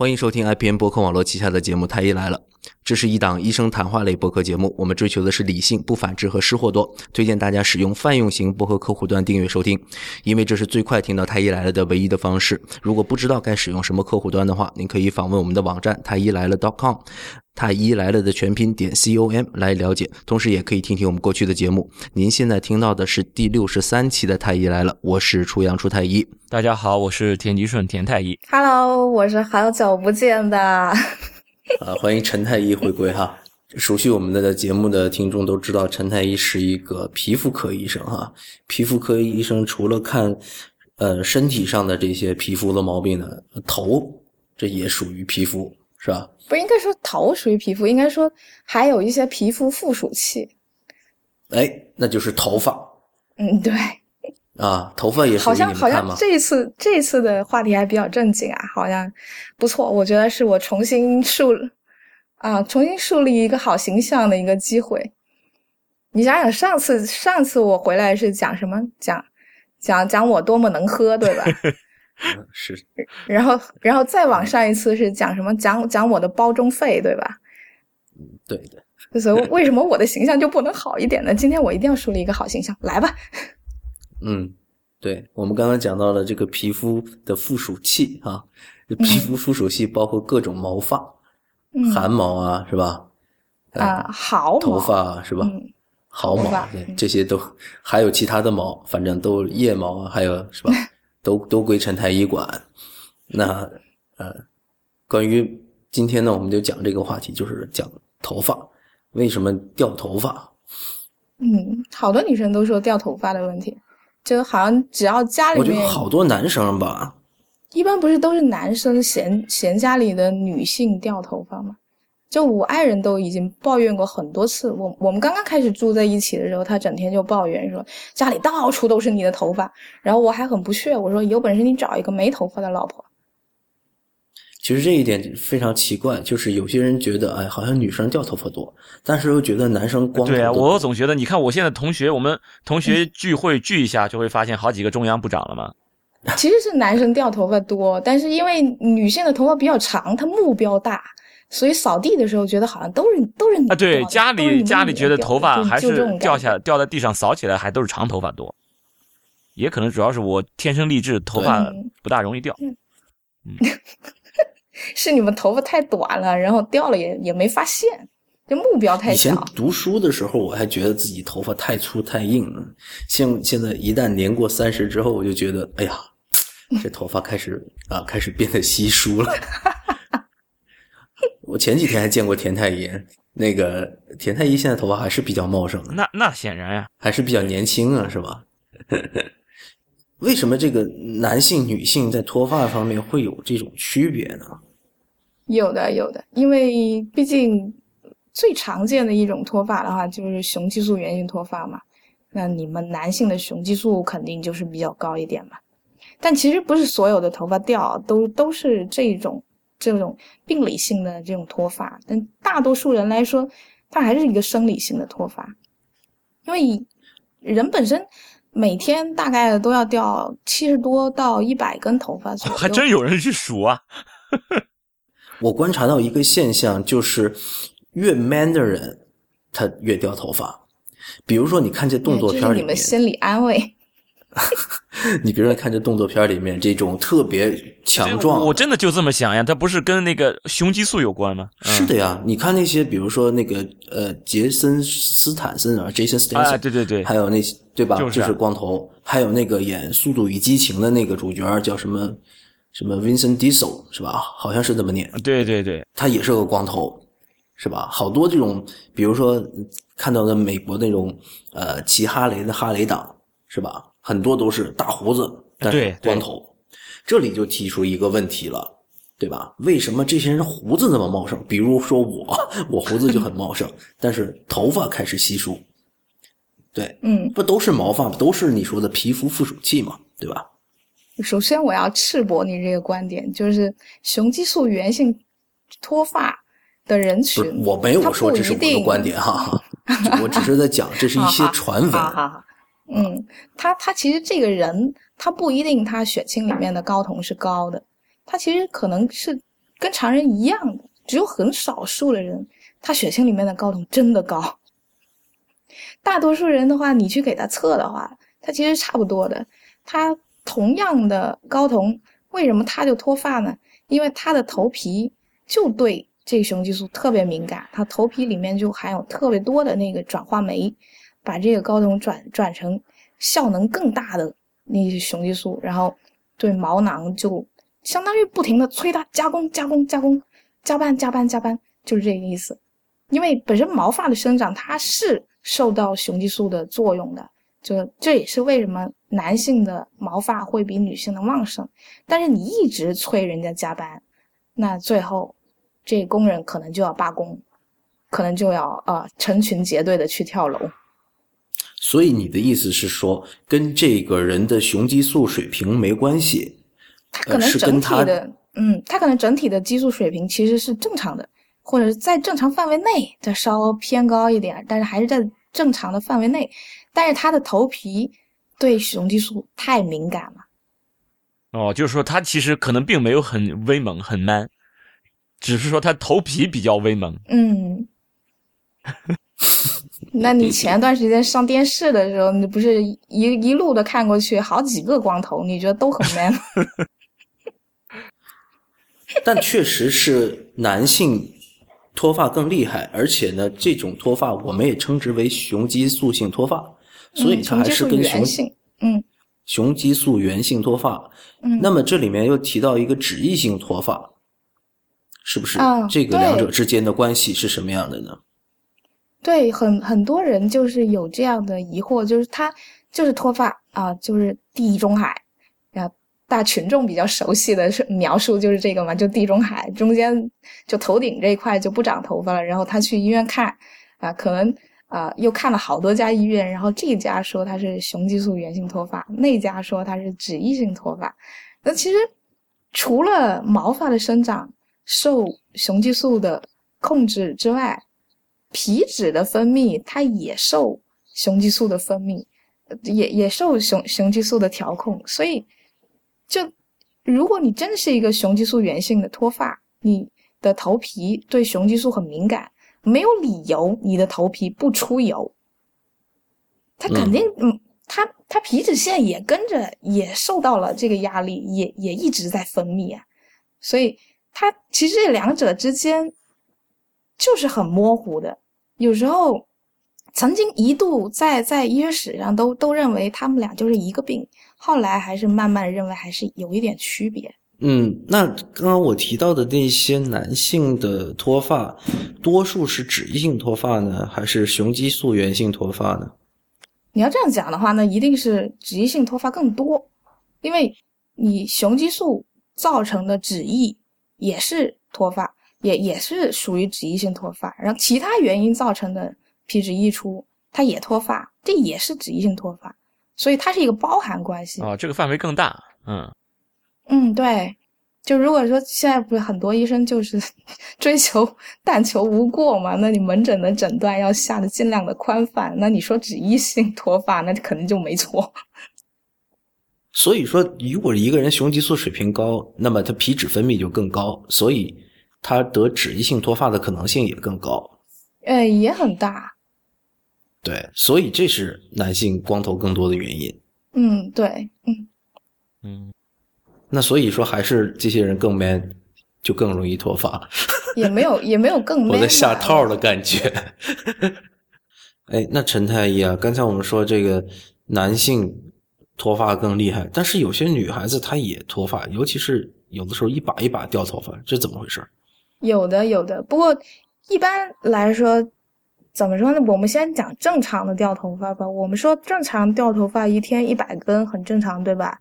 欢迎收听 IPN 博客网络旗下的节目《太医来了》，这是一档医生谈话类博客节目。我们追求的是理性、不反制和失货多。推荐大家使用泛用型博客客户端订阅收听，因为这是最快听到《太医来了》的唯一的方式。如果不知道该使用什么客户端的话，您可以访问我们的网站太医来了 .com。太医来了的全拼点 com 来了解，同时也可以听听我们过去的节目。您现在听到的是第六十三期的太医来了，我是初阳初太医。大家好，我是田吉顺田太医。Hello，我是好久不见的。啊，欢迎陈太医回归哈！熟悉我们的节目的听众都知道，陈太医是一个皮肤科医生哈。皮肤科医生除了看呃身体上的这些皮肤的毛病呢，头这也属于皮肤是吧？不应该说头属于皮肤，应该说还有一些皮肤附属器。哎，那就是头发嗯，对，啊，头发也属于你好像好？像这一次这一次的话题还比较正经啊，好像不错。我觉得是我重新树啊重新树立一个好形象的一个机会。你想想，上次上次我回来是讲什么？讲讲讲我多么能喝，对吧？嗯 是 然后然后再往上一次是讲什么？讲讲我的包中费，对吧？对的。所以为什么我的形象就不能好一点呢？今天我一定要树立一个好形象，来吧。嗯，对，我们刚刚讲到了这个皮肤的附属器啊，皮肤附属器包括各种毛发，嗯汗毛啊，是吧？呃啊，毫毛头发啊是吧？嗯毫毛对嗯这些都还有其他的毛，反正都腋毛啊，还有是吧？都都归陈太医管。那呃，关于今天呢，我们就讲这个话题，就是讲头发为什么掉头发。嗯，好多女生都说掉头发的问题，就好像只要家里面我觉得好多男生吧，一般不是都是男生嫌嫌家里的女性掉头发吗？就我爱人都已经抱怨过很多次，我我们刚刚开始住在一起的时候，他整天就抱怨说家里到处都是你的头发，然后我还很不屑，我说有本事你找一个没头发的老婆。其实这一点非常奇怪，就是有些人觉得，哎，好像女生掉头发多，但是又觉得男生光头对啊，我总觉得，你看我现在同学，我们同学聚会聚一下，就会发现好几个中央部长了嘛。其实是男生掉头发多，但是因为女性的头发比较长，她目标大，所以扫地的时候觉得好像都是都是你啊，对，家里家里觉得头发还是掉下掉在地上扫起来还都是长头发多，也可能主要是我天生丽质，头发嗯不大容易掉。是你们头发太短了，然后掉了也也没发现，这目标太以前。读书的时候，我还觉得自己头发太粗太硬了。现现在一旦年过三十之后，我就觉得，哎呀，这头发开始啊，开始变得稀疏了。我前几天还见过田太医，那个田太医现在头发还是比较茂盛的，那那显然呀，还是比较年轻啊，是吧？为什么这个男性、女性在脱发方面会有这种区别呢？有的有的，因为毕竟最常见的一种脱发的话，就是雄激素源性脱发嘛。那你们男性的雄激素肯定就是比较高一点嘛。但其实不是所有的头发掉都都是这种这种病理性的这种脱发，但大多数人来说，它还是一个生理性的脱发，因为人本身每天大概都要掉七十多到一百根头发左右，还真有人去数啊。我观察到一个现象，就是越 man 的人，他越掉头发。比如说，你看这动作片里面，你们心理安慰。你比如说看这动作片里面这种特别强壮，我真的就这么想呀，它不是跟那个雄激素有关吗？嗯是的呀。你看那些，比如说那个呃，杰森斯坦森啊，Jason 嗯，Statham，、啊，对对对，还有那些对吧？就是啊光头，还有那个演《速度与激情》的那个主角叫什么什么 Vincent Diesel 是吧？好像是这么念。对对对，他也是个光头，是吧？好多这种，比如说看到的美国那种呃骑哈雷的哈雷党，是吧？很多都是大胡子，但是对对光头。这里就提出一个问题了，对吧？为什么这些人胡子那么茂盛？比如说我，我胡子就很茂盛，但是头发开始稀疏。对，嗯，不都是毛发吗？都是你说的皮肤附属器嘛，对吧？首先我要赤膊你这个观点，就是雄激素源性脱发的人群，，我没有说这是我的观点哈，我只是在讲这是一些 传闻。好好好，嗯，他他其实这个人，他不一定他血清里面的睾酮是高的，他其实可能是跟常人一样的，只有很少数的人，他血清里面的睾酮真的高。大多数人的话，你去给他测的话，他其实差不多的。他同样的睾酮，为什么他就脱发呢？因为他的头皮就对这个雄激素特别敏感，他头皮里面就含有特别多的那个转化酶，把这个睾酮转转成效能更大的那些雄激素，然后对毛囊就相当于不停的催它加工加工加工，加班加班加班，就是这个意思。因为本身毛发的生长它是受到雄激素的作用的，就这也是为什么男性的毛发会比女性的旺盛。但是你一直催人家加班，那最后这工人可能就要罢工，可能就要呃成群结队的去跳楼。所以你的意思是说，跟这个人的雄激素水平没关系，他可能整体的，嗯，他可能整体的激素水平其实是正常的，或者是在正常范围内，再稍微偏高一点，但是还是在正常的范围内。但是他的头皮对雄激素太敏感了，哦，就是说他其实可能并没有很威猛、很 man，只是说他头皮比较威猛。嗯。那你前段时间上电视的时候，你不是一一路的看过去，好几个光头，你觉得都很 man？但确实是男性脱发更厉害，而且呢，这种脱发我们也称之为雄激素性脱发，所以它还是跟雄嗯雄激素源性嗯雄激素源性脱发。嗯，那么这里面又提到一个脂溢性脱发，是不是？啊这个两者之间的关系是什么样的呢？对，很很多人就是有这样的疑惑，就是他就是脱发啊，就是地中海，大群众比较熟悉的是描述就是这个嘛，就地中海中间就头顶这一块就不长头发了，然后他去医院看啊，可能啊又看了好多家医院，然后这家说他是雄激素源性脱发，那家说他是脂溢性脱发，那其实除了毛发的生长受雄激素的控制之外，皮脂的分泌它也受雄激素的分泌，也也受雄雄激素的调控，所以就如果你真的是一个雄激素源性的脱发，你的头皮对雄激素很敏感，没有理由你的头皮不出油，它肯定嗯。它它皮脂腺也跟着也受到了这个压力，也也一直在分泌啊，所以它其实这两者之间就是很模糊的。有时候曾经一度在在医学史上都都认为他们俩就是一个病，后来还是慢慢认为还是有一点区别。嗯，那刚刚我提到的那些男性的脱发，多数是脂溢性脱发呢，还是雄激素源性脱发呢？你要这样讲的话，那一定是脂溢性脱发更多，因为你雄激素造成的脂溢也是脱发，也也是属于脂溢性脱发，然后其他原因造成的皮脂溢出，它也脱发，这也是脂溢性脱发，所以它是一个包含关系。啊、这个范围更大。嗯，嗯，对，就如果说现在不是很多医生就是 追求但求无过嘛，那你门诊的诊断要下的尽量的宽泛，那你说脂溢性脱发，那肯定就没错。所以说，如果一个人雄激素水平高，那么他皮脂分泌就更高，所以他得脂溢性脱发的可能性也更高。呃，也很大。对，所以这是男性光头更多的原因。嗯，对，嗯，嗯，那所以说，还是这些人更 man，就更容易脱发。也没有也没有更 man 我在下套的感觉。哎，那陈太医啊，刚才我们说这个男性脱发更厉害，但是有些女孩子她也脱发，尤其是有的时候一把一把掉头发，这怎么回事？有的有的，不过一般来说，怎么说呢？我们先讲正常的掉头发吧。我们说正常掉头发一天一百根很正常，对吧？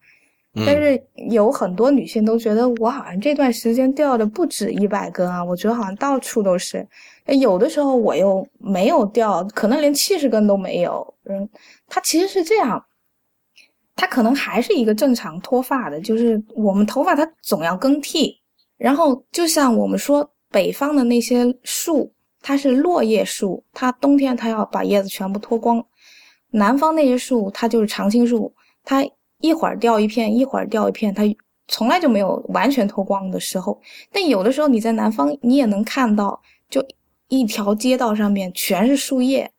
嗯但是有很多女性都觉得我好像这段时间掉的不止一百根啊，我觉得好像到处都是。有的时候我又没有掉，可能连七十根都没有。嗯，它其实是这样，它可能还是一个正常脱发的，就是我们头发它总要更替。然后就像我们说北方的那些树，它是落叶树，它冬天它要把叶子全部脱光；南方那些树，它就是常青树，它一会儿掉一片，一会儿掉一片，它从来就没有完全脱光的时候。但有的时候你在南方，你也能看到，就一条街道上面全是树叶，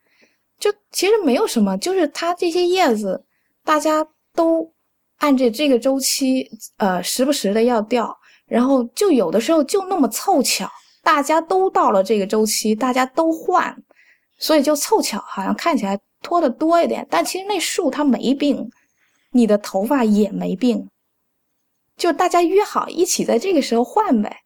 就其实没有什么，就是它这些叶子，大家都按着这个周期，呃，时不时的要掉，然后就有的时候就那么凑巧，大家都到了这个周期，大家都换，所以就凑巧，好像看起来脱的多一点，但其实那树它没病。你的头发也没病，就大家约好一起在这个时候换呗。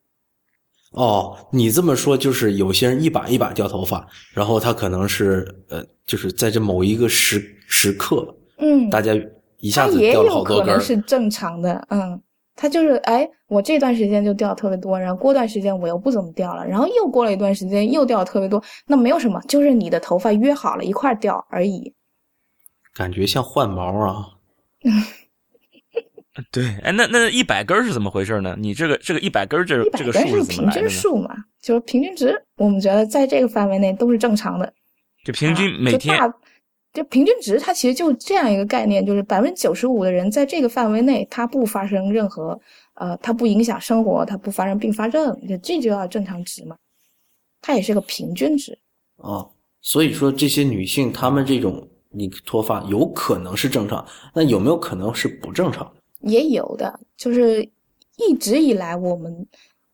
哦，你这么说就是有些人一把一把掉头发，然后他可能是呃，就是在这某一个时时刻，嗯，大家一下子也掉了好有多根儿。可能是正常的，嗯，他就是哎，我这段时间就掉特别多，然后过段时间我又不怎么掉了，然后又过了一段时间又掉特别多，那没有什么，就是你的头发约好了一块掉而已。感觉像换毛啊。对，哎，那那一百根是怎么回事呢？你这个这个一百根儿这一百这个数是平数怎么来的呢？均数嘛，就是平均值，我们觉得在这个范围内都是正常的。就平均啊每天就大就平均值，它其实就这样一个概念，就是百分之九十五的人在这个范围内，它不发生任何呃，它不影响生活，它不发生并发症，就这就叫正常值嘛。它也是个平均值。哦，所以说这些女性她们这种你脱发有可能是正常，那有没有可能是不正常？也有的，就是一直以来我们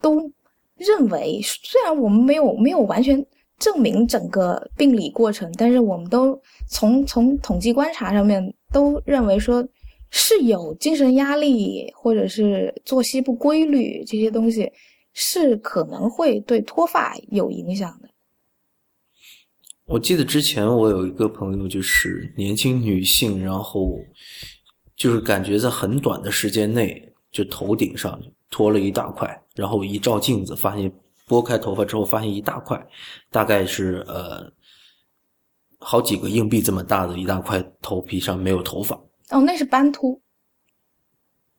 都认为，虽然我们没有没有完全证明整个病理过程，但是我们都从从统计观察上面都认为说是有精神压力或者是作息不规律这些东西是可能会对脱发有影响的。我记得之前我有一个朋友，就是年轻女性，然后就是感觉在很短的时间内，就头顶上脱了一大块，然后一照镜子，发现拨开头发之后，发现一大块，大概是呃好几个硬币这么大的一大块头皮上没有头发。哦，那是斑秃。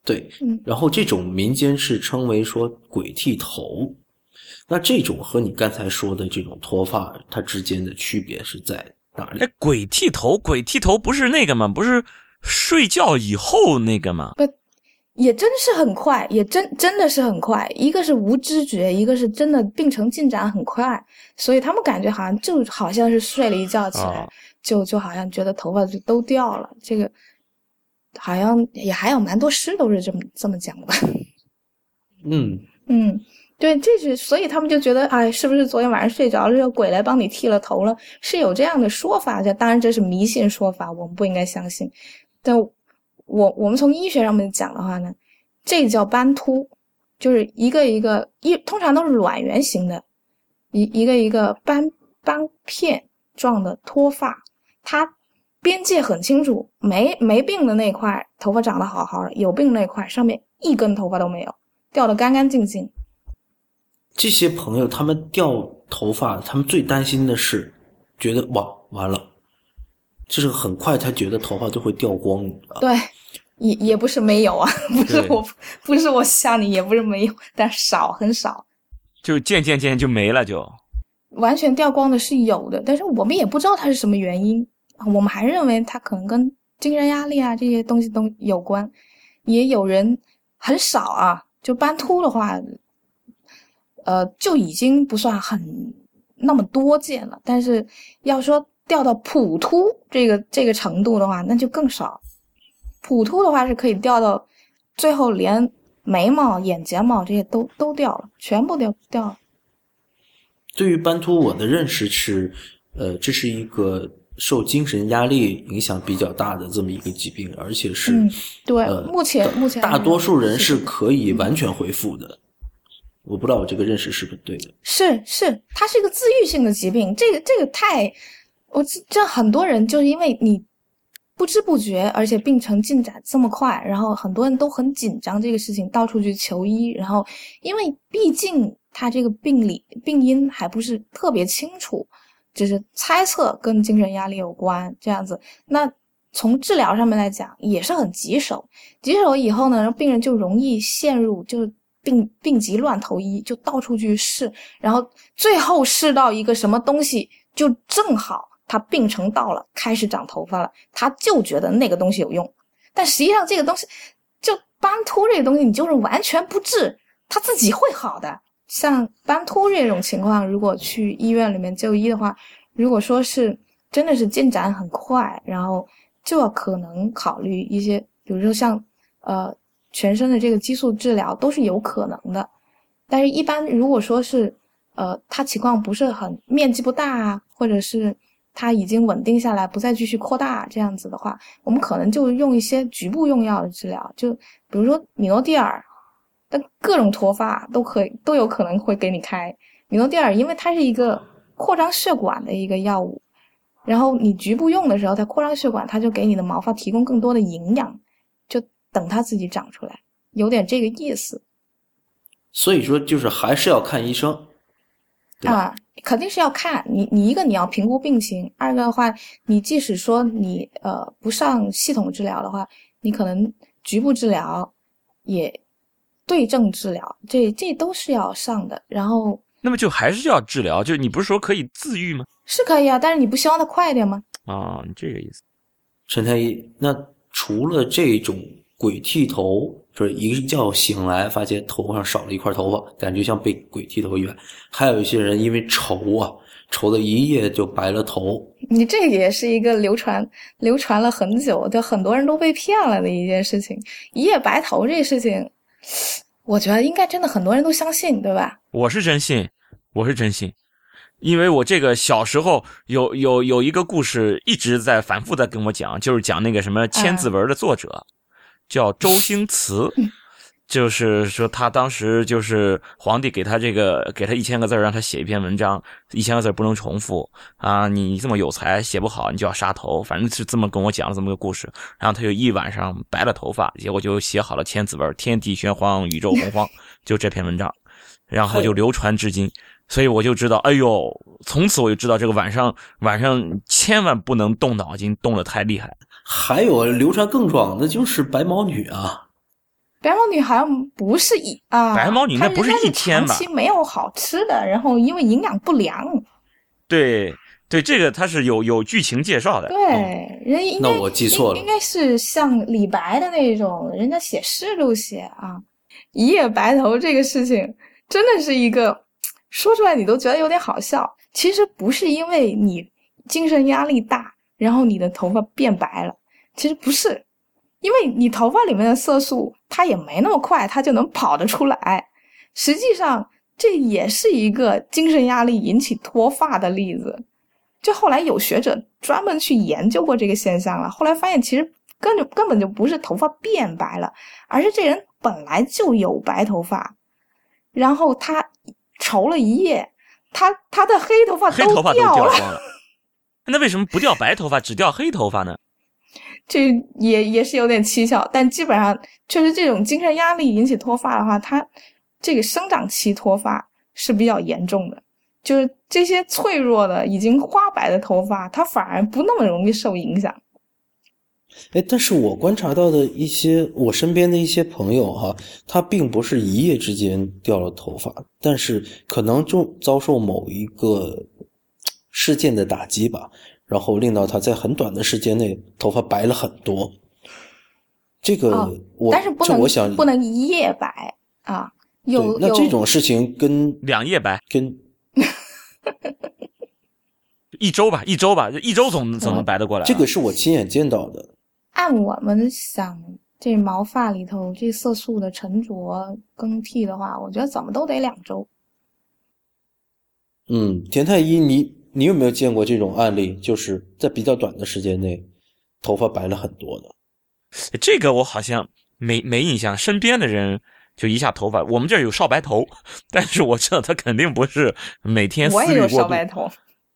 对，嗯然后这种民间是称为说鬼剃头，那这种和你刚才说的这种脱发，它之间的区别是在哪里哎？，鬼剃头，鬼剃头不是那个吗？不是睡觉以后那个吗？也真是很快，也真真的是很快。一个是无知觉，一个是真的病程进展很快，所以他们感觉好像就好像是睡了一觉起来，哦就就好像觉得头发就都掉了。这个好像也还有蛮多诗都是这么这么讲的吧。嗯，嗯，对，这是所以他们就觉得，哎，是不是昨天晚上睡着了，有鬼来帮你剃了头了？是有这样的说法，这当然这是迷信说法，我们不应该相信。但我我们从医学上面讲的话呢，这个叫斑秃，就是一个一个一通常都是卵圆形的，一一个一个斑斑片状的脱发，它边界很清楚，没没病的那块头发长得好好的，有病那块上面一根头发都没有。掉得干干净净。这些朋友他们掉头发，他们最担心的是觉得哇完了，就是很快他觉得头发就会掉光啊。对，也也不是没有啊，不是我不是我吓你，也不是没有，但少很少。就渐渐渐就没了就，完全掉光的是有的，但是我们也不知道它是什么原因，我们还认为它可能跟精神压力啊这些东西都有关。也有人很少啊，就斑秃的话，呃，就已经不算很那么多见了。但是要说掉到普秃这个这个程度的话，那就更少。普秃的话是可以掉到最后连眉毛、眼睫毛这些都都掉了，全部掉掉了。对于斑秃，我的认识是，呃，这是一个受精神压力影响比较大的这么一个疾病，而且是，嗯，对，呃目前目前大多数人是是可以完全恢复的。我不知道我这个认识是不是对的。是是，它是一个自愈性的疾病，这个这个太，我这这很多人就是因为你不知不觉，而且病程进展这么快，然后很多人都很紧张这个事情，到处去求医，然后因为毕竟他这个病理病因还不是特别清楚，就是猜测跟精神压力有关这样子，那。从治疗上面来讲，也是很棘手。棘手以后呢，病人就容易陷入就是病病急乱投医，就到处去试，然后最后试到一个什么东西，就正好他病程到了，开始长头发了，他就觉得那个东西有用，但实际上这个东西就斑秃这个东西，你就是完全不治，他自己会好的。像斑秃这种情况，如果去医院里面就医的话，如果说是真的是进展很快，然后就要可能考虑一些，比如说像呃全身的这个激素治疗都是有可能的。但是，一般如果说是呃他情况不是很面积不大啊，或者是他已经稳定下来，不再继续扩大这样子的话，我们可能就用一些局部用药的治疗，就比如说米诺地尔，但各种脱发都可以都有可能会给你开米诺地尔，因为它是一个扩张血管的一个药物，然后你局部用的时候，它扩张血管，它就给你的毛发提供更多的营养，就等它自己长出来，有点这个意思。所以说，就是还是要看医生。啊，肯定是要看你，你一个你要评估病情，二个的话，你即使说你呃不上系统治疗的话，你可能局部治疗也对症治疗，这这都是要上的。然后，那么就还是要治疗，就你不是说可以自愈吗？是可以啊，但是你不希望它快一点吗？啊，你这个意思。陈太医，那除了这种鬼剃头。就是一觉醒来，发现头发上少了一块头发，感觉像被鬼剃头一样。还有一些人因为愁啊，愁的一夜就白了头。你这也是一个流传流传了很久，就很多人都被骗了的一件事情。一夜白头这事情，我觉得应该真的很多人都相信，对吧？我是真信，我是真信，因为我这个小时候有有有一个故事一直在反复在跟我讲，就是讲那个什么《千字文》的作者。叫周星驰，就是说他当时就是皇帝给他这个给他一千个字让他写一篇文章，一千个字不能重复啊！你这么有才，写不好你就要杀头，反正是这么跟我讲了这么个故事。然后他就一晚上白了头发，结果就写好了千字文：天地玄黄，宇宙洪荒，就这篇文章，然后就流传至今。所以我就知道，哎呦，从此我就知道这个晚上晚上千万不能动脑筋，动的太厉害。还有流传更广的就是白毛女啊，白毛女好像不是一啊，白毛女那不是一天吧？长期没有好吃的，然后因为营养不良。对对，这个它是有有剧情介绍的。对，人应那我记错了，应该是像李白的那种，人家写诗都写啊，一夜白头这个事情真的是一个说出来你都觉得有点好笑。其实不是因为你精神压力大，然后你的头发变白了。其实不是，因为你头发里面的色素，它也没那么快，它就能跑得出来。实际上，这也是一个精神压力引起脱发的例子。就后来有学者专门去研究过这个现象了，后来发现其实根本根本就不是头发变白了，而是这人本来就有白头发，然后他愁了一夜，他他的黑头发黑头发都掉光了。那为什么不掉白头发，只掉黑头发呢？这也也是有点蹊跷，但基本上确实这种精神压力引起脱发的话，它这个生长期脱发是比较严重的。就是这些脆弱的、已经花白的头发，它反而不那么容易受影响。哎，但是我观察到的一些我身边的一些朋友哈，他并不是一夜之间掉了头发，但是可能就遭受某一个事件的打击吧。然后令到他在很短的时间内头发白了很多，这个我但是不能我想不能一夜白啊，有那这种事情跟两夜白跟 一周吧，一周吧，一周总总能白得过来。这个是我亲眼见到的。按我们想，这毛发里头这色素的沉着更替的话，我觉得怎么都得两周。嗯，田太医你。你有没有见过这种案例？就是在比较短的时间内，头发白了很多的。这个我好像没没印象，身边的人就一下头发。我们这儿有少白头，但是我知道他肯定不是每天思虑过度。我也有少白头。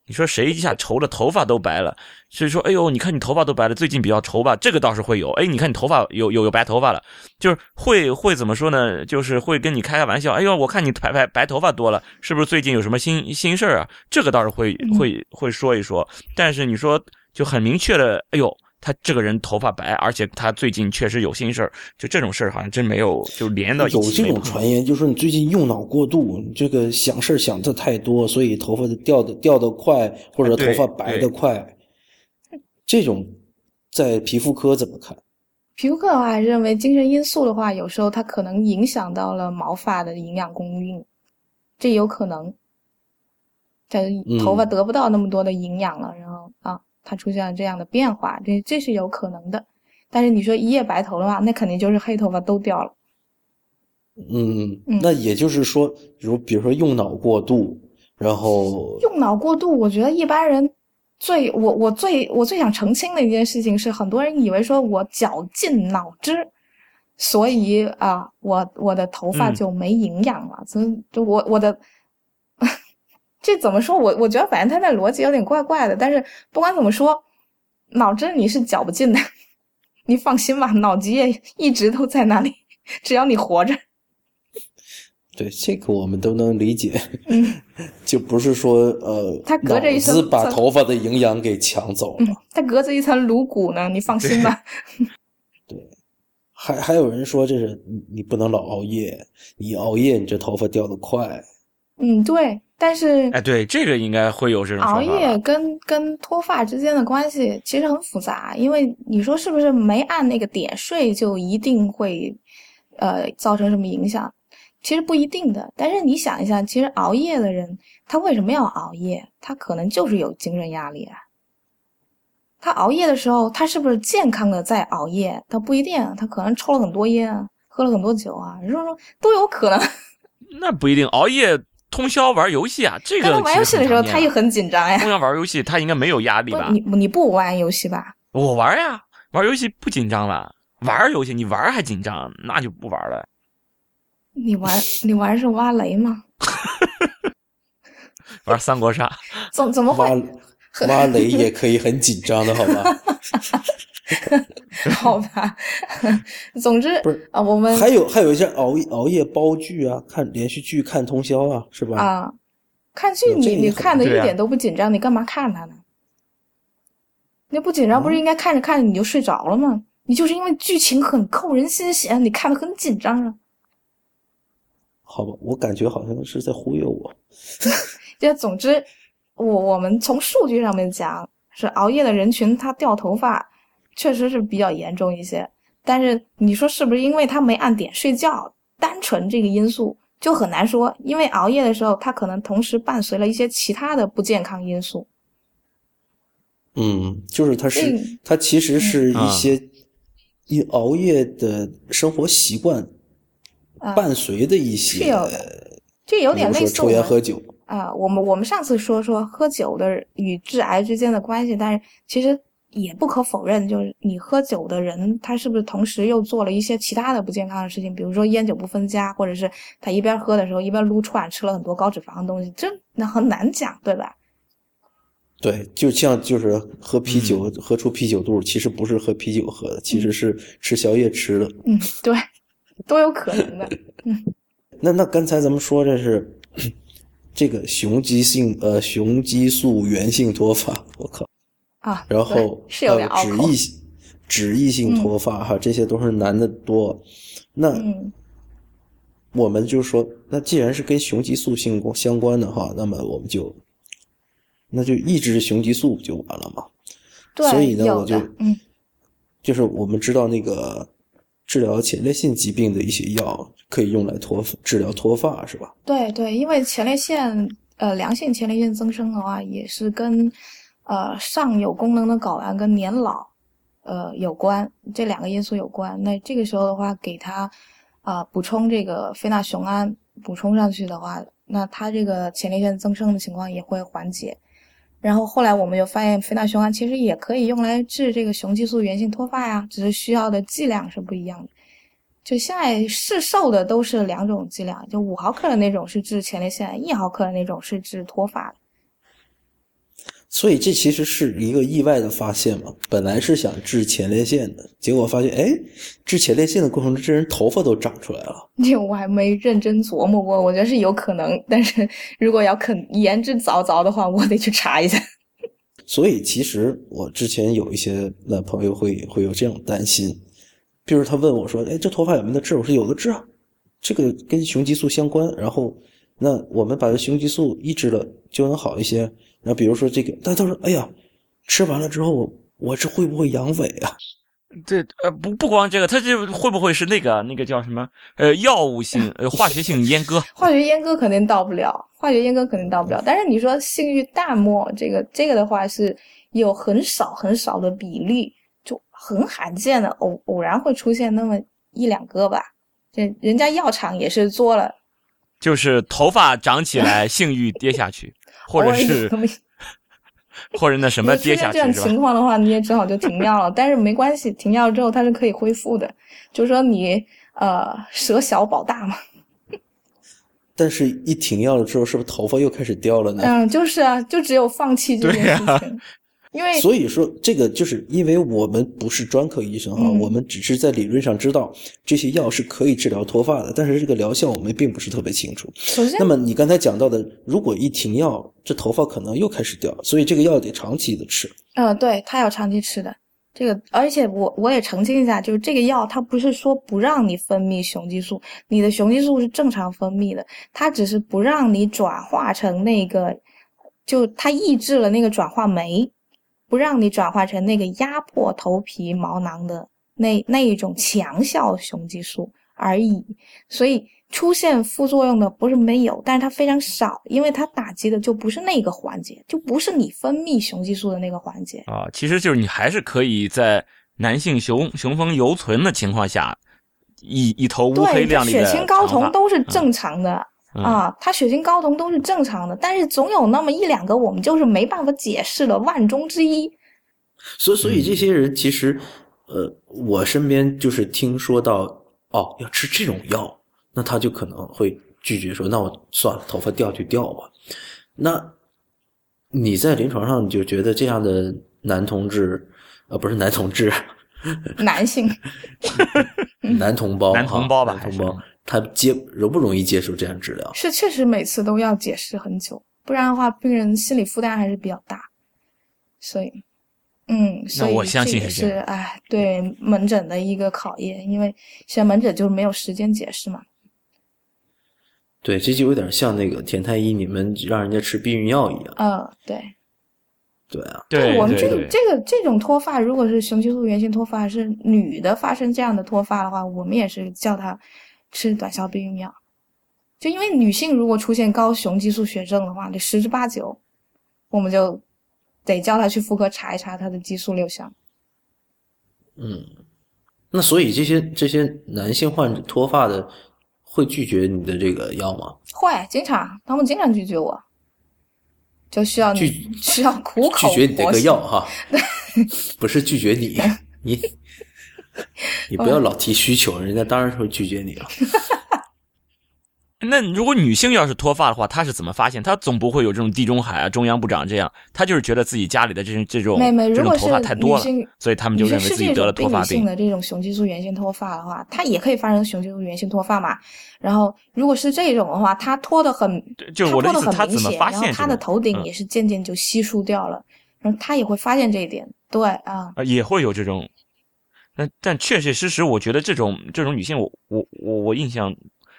你说谁一下愁的，头发都白了？所以说，哎呦，你看你头发都白了，最近比较愁吧？这个倒是会有。哎，你看你头发有有有白头发了，就是会会怎么说呢？就是会跟你开开玩笑。哎呦，我看你白白白头发多了，是不是最近有什么新新事儿啊？这个倒是会会会说一说。但是你说就很明确的，哎呦。他这个人头发白，而且他最近确实有心事儿，就这种事儿好像真没有就连到一起。有这种传言，就说你最近用脑过度，你这个想事儿想的太多，所以头发掉的掉的快，或者头发白的快。这种在皮肤科怎么看？皮肤科的话，还认为精神因素的话，有时候它可能影响到了毛发的营养供应，这有可能。但头发得不到那么多的营养了，它出现了这样的变化，这这是有可能的。但是你说一夜白头的话，那肯定就是黑头发都掉了。嗯，那也就是说，如比如说用脑过度，然后 用脑过度，我觉得一般人最我我最我最想澄清的一件事情是，很多人以为说我绞尽脑汁，所以啊，我我的头发就没营养了，所以就我我的。这怎么说？我我觉得反正他那逻辑有点怪怪的。但是不管怎么说，脑汁你是搅不尽的，你放心吧，脑脊液一直都在那里，只要你活着。对，这个我们都能理解。嗯，就不是说呃，他隔着一层把头发的营养给抢走了。他隔着一层颅骨呢，你放心吧。对，还还有人说这是你你不能老熬夜，你熬夜你这头发掉的快。嗯，对。但是，哎，对，这个应该会有这种熬夜跟跟脱发之间的关系其实很复杂，因为你说是不是没按那个点睡就一定会，呃，造成什么影响？其实不一定的。但是你想一下，其实熬夜的人他为什么要熬夜？他可能就是有精神压力啊。他熬夜的时候，他是不是健康的在熬夜？他不一定，他可能抽了很多烟，喝了很多酒啊，说说都有可能。那不一定，熬夜。通宵玩游戏啊，这个玩游戏的时候他也很紧张呀。通宵玩游戏，他应该没有压力吧？你你不玩游戏吧？我玩呀，玩游戏不紧张了。玩游戏你玩还紧张，那就不玩了。你玩你玩是挖雷吗？玩三国杀？怎怎么会？挖雷也可以很紧张的，好吧？好吧，总之不是啊，我们还有还有一些熬熬夜煲剧啊，看连续剧、看通宵啊，是吧？啊，看剧你你看的一点都不紧张，你干嘛看它呢？那不紧张不是应该看着看着你就睡着了吗？你就是因为剧情很扣人心弦，你看的很紧张啊。好吧，我感觉好像是在忽悠我。就总之，我我们从数据上面讲，是熬夜的人群他掉头发。确实是比较严重一些，但是你说是不是因为他没按点睡觉，单纯这个因素就很难说。因为熬夜的时候，他可能同时伴随了一些其他的不健康因素。嗯，就是他是他其实是一些因熬夜的生活习惯伴随的一些，这有点类似抽烟喝酒啊。我们我们上次说说喝酒的与致癌之间的关系，但是其实。也不可否认，就是你喝酒的人，他是不是同时又做了一些其他的不健康的事情？比如说烟酒不分家，或者是他一边喝的时候一边撸串，吃了很多高脂肪的东西，这那很难讲，对吧？对，就像就是喝啤酒喝出啤酒肚，其实不是喝啤酒喝的，其实是吃宵夜吃的。嗯，对，都有可能的。嗯，那那刚才咱们说这是这个雄激性呃雄激素源性脱发，我靠。啊，然后是有点脂溢脂溢性脱发哈，这些都是男的多。那我们就说，那既然是跟雄激素性相关的哈，那么我们就那就抑制雄激素不就完了嘛。对，所以呢，我就嗯，就是我们知道那个治疗前列腺疾病的一些药可以用来脱治疗脱发，是吧？对对，因为前列腺呃良性前列腺增生的话，也是跟。呃，上有功能的睾丸跟年老，呃有关，这两个因素有关。那这个时候的话，给他啊补充这个非那雄胺，补充上去的话，那他这个前列腺增生的情况也会缓解。然后后来我们又发现，非那雄胺其实也可以用来治这个雄激素源性脱发呀，只是需要的剂量是不一样的。就现在市售的都是两种剂量，就五毫克的那种是治前列腺，一毫克的那种是治脱发的。所以这其实是一个意外的发现嘛，本来是想治前列腺的，结果发现，哎，治前列腺的过程中，这人头发都长出来了。这我还没认真琢磨过，我觉得是有可能，但是如果要肯言之凿凿的话，我得去查一下。所以其实我之前有一些那朋友会会有这种担心，比如他问我说，哎，这头发有没有治？我说有的治啊，这个跟雄激素相关，然后那我们把这雄激素抑制了就能好一些。那比如说这个，但他说：“哎呀，吃完了之后，我这会不会阳痿啊？”对，呃，不不光这个，他这会不会是那个那个叫什么？呃，药物性、呃，化学性阉割？化学阉割肯定到不了，化学阉割肯定到不了。但是你说性欲淡漠，这个这个的话是有很少很少的比例，就很罕见的偶偶然会出现那么一两个吧。这人家药厂也是做了，就是头发长起来，性欲跌下去，或者是。或者那什么跌下去这种情况的话，你也只好就停药了。但是没关系，停药之后它是可以恢复的。就是说你呃舍小保大嘛。但是，一停药了之后，是不是头发又开始掉了呢？嗯，就是啊，就只有放弃这件事情。因为所以说，这个就是因为我们不是专科医生哈，我们只是在理论上知道这些药是可以治疗脱发的，但是这个疗效我们并不是特别清楚。首先，那么你刚才讲到的，如果一停药，这头发可能又开始掉，所以这个药得长期的吃。嗯，对，它要长期吃的。这个，而且我我也澄清一下，就是这个药它不是说不让你分泌雄激素，你的雄激素是正常分泌的，它只是不让你转化成那个，就它抑制了那个转化酶。不让你转化成那个压迫头皮毛囊的那那一种强效雄激素而已，所以出现副作用的不是没有，但是它非常少，因为它打击的就不是那个环节，就不是你分泌雄激素的那个环节啊。其实就是你还是可以在男性雄雄风犹存的情况下，一一头乌黑亮丽的血清睾酮都是正常的。啊，他血清睾酮都是正常的，但是总有那么一两个我们就是没办法解释的万中之一。所以，所以这些人其实，呃，我身边就是听说到哦要吃这种药，那他就可能会拒绝说，那我算了，头发掉就掉吧。那你在临床上你就觉得这样的男同志，呃，不是男同志，男性，男同胞，男同胞吧，男同胞。他接容不容易接受这样治疗？是确实每次都要解释很久，不然的话，病人心理负担还是比较大。所以，嗯，所以我相信是哎，对门诊的一个考验，因为现在门诊就是没有时间解释嘛。对，这就有点像那个田太医，你们让人家吃避孕药一样。嗯，对。对啊，对我们这个这个这种脱发，如果是雄激素原性脱发，是女的发生这样的脱发的话，我们也是叫她。吃短效避孕药，就因为女性如果出现高雄激素血症的话，这十之八九，我们就得叫她去妇科查一查她的激素六项。嗯，那所以这些这些男性患者脱发的会拒绝你的这个药吗？会，经常，他们经常拒绝我，就需要拒需要苦口拒绝你这个药哈，不是拒绝你 你。你不要老提需求，人家当然会拒绝你了。那如果女性要是脱发的话，她是怎么发现？她总不会有这种地中海啊、中央部长这样，她就是觉得自己家里的这种这种这种头发太多了，所以他们就认为自己得了脱发病。的这种雄激素原性脱发的话，它也可以发生雄激素原性脱发嘛。然后如果是这种的话，它脱的很，就我的意思，他怎么发现？他的头顶也是渐渐就稀疏掉了，然后她也会发现这一点。对啊，也会有这种。那但确确实实，我觉得这种这种女性，我我我我印象，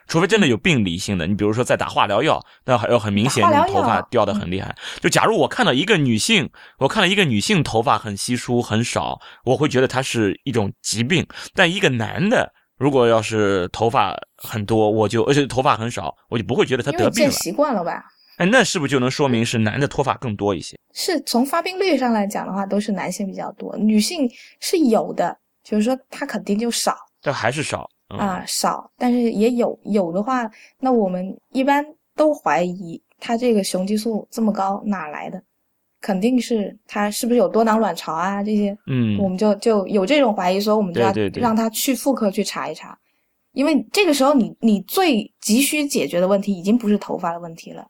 除非真的有病理性的，你比如说在打化疗药，那还有很明显你头发掉的很厉害。就假如我看到一个女性，我看到一个女性头发很稀疏很少，我会觉得她是一种疾病。但一个男的，如果要是头发很多，我就而且头发很少，我就不会觉得他得病了。习惯了吧？哎，那是不是就能说明是男的脱发更多一些？是从发病率上来讲的话，都是男性比较多，女性是有的。就是说，它肯定就少，但还是少啊，少。但是也有有的话，那我们一般都怀疑它这个雄激素这么高哪来的？肯定是它是不是有多囊卵巢啊？这些，嗯，我们就就有这种怀疑，所以我们就要让他去妇科去查一查，因为这个时候你你最急需解决的问题已经不是头发的问题了。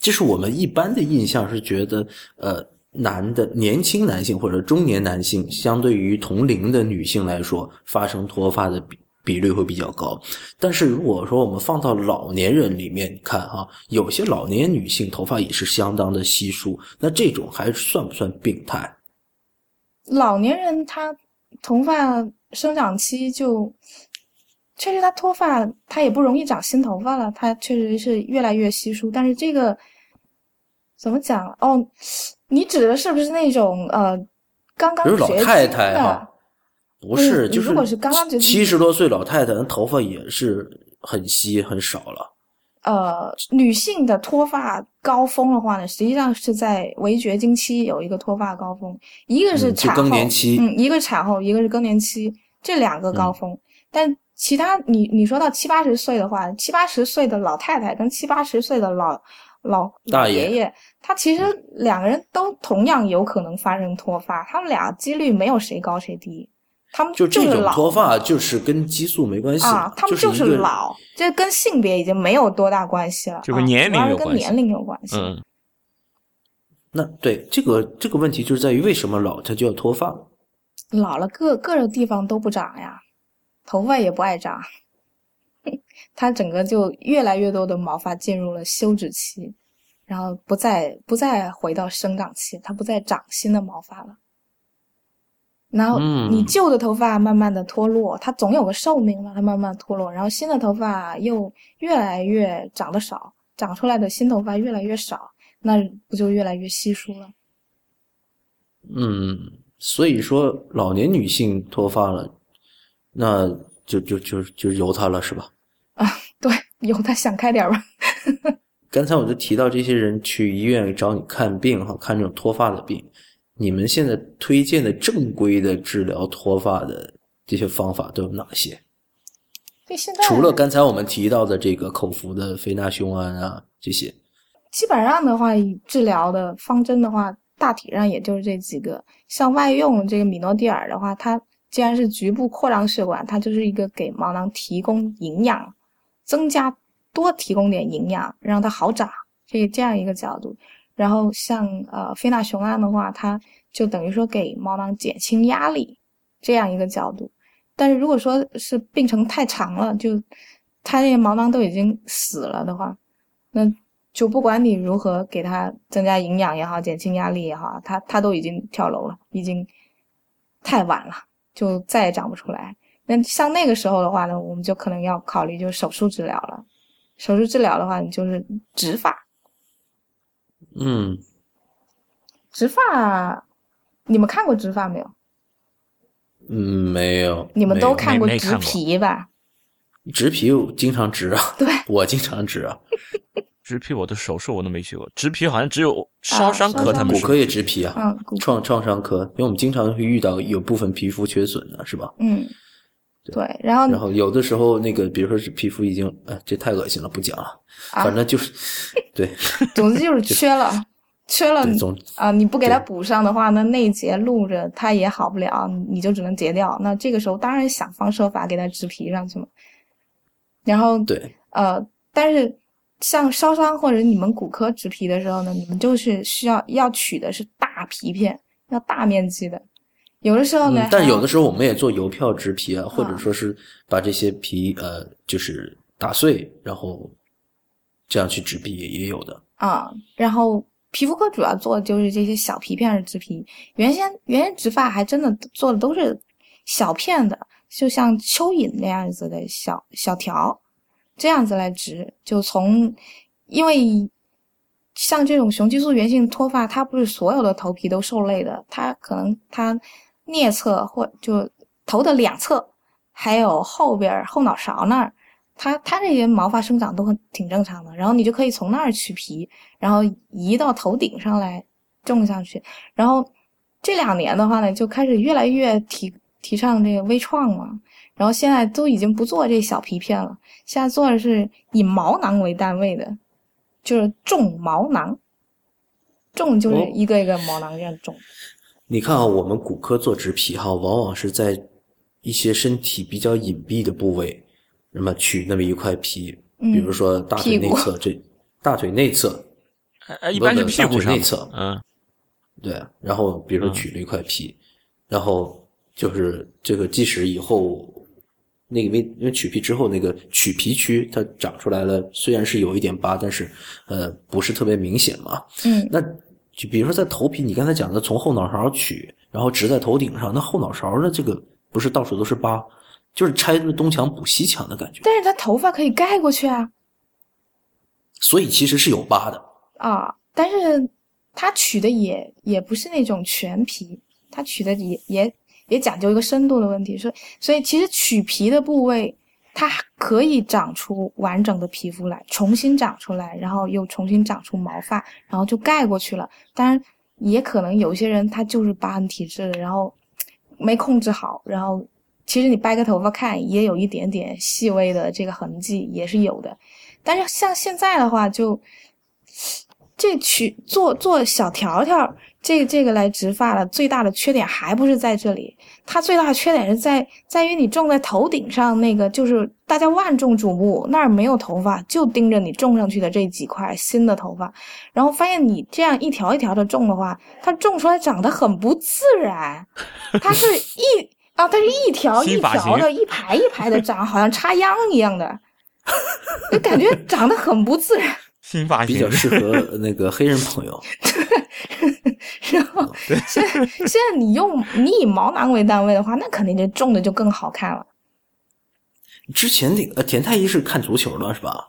就是我们一般的印象是觉得，呃。男的年轻男性或者中年男性，相对于同龄的女性来说，发生脱发的比比率会比较高。但是如果说我们放到老年人里面看啊，有些老年女性头发也是相当的稀疏，那这种还算不算病态？老年人他头发生长期就确实他脱发，他也不容易长新头发了，他确实是越来越稀疏。但是这个怎么讲哦？你指的是不是那种呃刚刚比如老太太的哈，不是，嗯就是如果是刚刚七十多岁老太太，那头发也是很稀很少了。呃，女性的脱发高峰的话呢，实际上是在围绝经期有一个脱发高峰，一个是产后，更年期嗯，一个是产后，一个是更年期，这两个嗯高峰。但其他你你说到七八十岁的话，七八十岁的老太太跟七八十岁的老老老大爷爷爷，他其实两个人都同样有可能发生脱发，他们俩几率没有谁高谁低，他们就这种是老脱发，就是跟激素没关系啊，他们就就是老，这跟性别已经没有多大关系了，就跟啊年龄有关系主要是跟年龄有关系。嗯，那对这个这个问题就是在于为什么老他就要脱发？老了各各个地方都不长呀，头发也不爱长，它整个就越来越多的毛发进入了休止期，然后不再不再回到生长期，它不再长新的毛发了。然后嗯你旧的头发慢慢的脱落，它总有个寿命嘛，它慢慢脱落，然后新的头发又越来越长得少，长出来的新头发越来越少，那不就越来越稀疏了？嗯，所以说老年女性脱发了，那就就就就由他了，是吧？啊对，由他想开点吧。刚才我就提到这些人去医院找你看病哈，看这种脱发的病，你们现在推荐的正规的治疗脱发的这些方法都有哪些？对，现在除了刚才我们提到的这个口服的非那雄胺啊这些，基本上的话，以治疗的方针的话，大体上也就是这几个。像外用这个米诺地尔的话，它既然是局部扩张血管，它就是一个给毛囊提供营养，增加多提供点营养，让它好长，这这样一个角度。然后像呃非那雄胺的话，它就等于说给毛囊减轻压力，这样一个角度。但是如果说是病程太长了，就它这些毛囊都已经死了的话，那就不管你如何给它增加营养也好，减轻压力也好，它它都已经跳楼了，已经太晚了，就再也长不出来。那像那个时候的话呢，我们就可能要考虑就是手术治疗了。手术治疗的话，你就是植发，嗯，植发，你们看过植发没有？嗯，没有，你们都看过植皮吧？植皮我经常植啊，对，我经常植啊，植皮我的手术我都没去过，植皮好像只有烧伤科他们是骨科也植皮啊，嗯，创创伤科，因为我们经常会遇到有部分皮肤缺损的，是吧？嗯，对，然后然后有的时候那个，比如说是皮肤已经，哎，这太恶心了，不讲了。啊反正就是，对，总之就是 缺了，缺了啊、你不给它补上的话，那那一节录着它也好不了，你就只能截掉。那这个时候当然想方设法给它植皮上去嘛。然后对，呃，但是像烧伤或者你们骨科植皮的时候呢，你们就是需要要取的是大皮片，要大面积的。有的时候呢，嗯，但有的时候我们也做邮票植皮啊，或者啊说是把这些皮呃，就是打碎，然后这样去植皮也也有的。啊、然后皮肤科主要做的就是这些小皮片的植皮。原先原先植发还真的做的都是小片的，就像蚯蚓那样子的小小条，这样子来植。就从因为像这种雄激素源性脱发，它不是所有的头皮都受累的，它可能它颞侧或就头的两侧，还有后边后脑勺那儿。它它这些毛发生长都很挺正常的，然后你就可以从那儿取皮，然后移到头顶上来种上去。然后这两年的话呢，就开始越来越提提倡这个微创嘛，然后现在都已经不做这小皮片了，现在做的是以毛囊为单位的，就是种毛囊，种就是哦一个一个毛囊这样种。你看啊，我们骨科做植皮哈，往往是在一些身体比较隐蔽的部位，那么取那么一块皮，嗯比如说大腿内侧这大腿内侧，一般是屁股上大腿内侧，嗯，对，然后比如说嗯取了一块皮，然后就是这个，即使以后那个因为因为取皮之后那个取皮区它长出来了，虽然是有一点疤，但是呃不是特别明显嘛。嗯，那就比如说在头皮，你刚才讲的从后脑勺取，然后植在头顶上，那后脑勺的这个不是到处都是疤，就是拆东墙补西墙的感觉，但是他头发可以盖过去啊所以其实是有疤的。啊！但是他取的也也不是那种全皮，他取的也也也讲究一个深度的问题，所以所以其实取皮的部位，它可以长出完整的皮肤来，重新长出来，然后又重新长出毛发，然后就盖过去了。当然，也可能有些人他就是疤痕体质，然后没控制好，然后其实你掰个头发看，也有一点点细微的这个痕迹，也是有的。但是像现在的话，就这取做做小条条，这这个来植发的最大的缺点还不是在这里，它最大的缺点是在在于你种在头顶上那个，就是大家万众瞩目那儿没有头发，就盯着你种上去的这几块新的头发，然后发现你这样一条一条的种的话，它种出来长得很不自然，它是一啊，它是一条一条的，一排一排的长，好像插秧一样的，就感觉长得很不自然。新发型比较适合 那个黑人朋友。然后现在现在你用你以毛囊为单位的话，那肯定就种的就更好看了。之前那个呃田太医是看足球的是吧？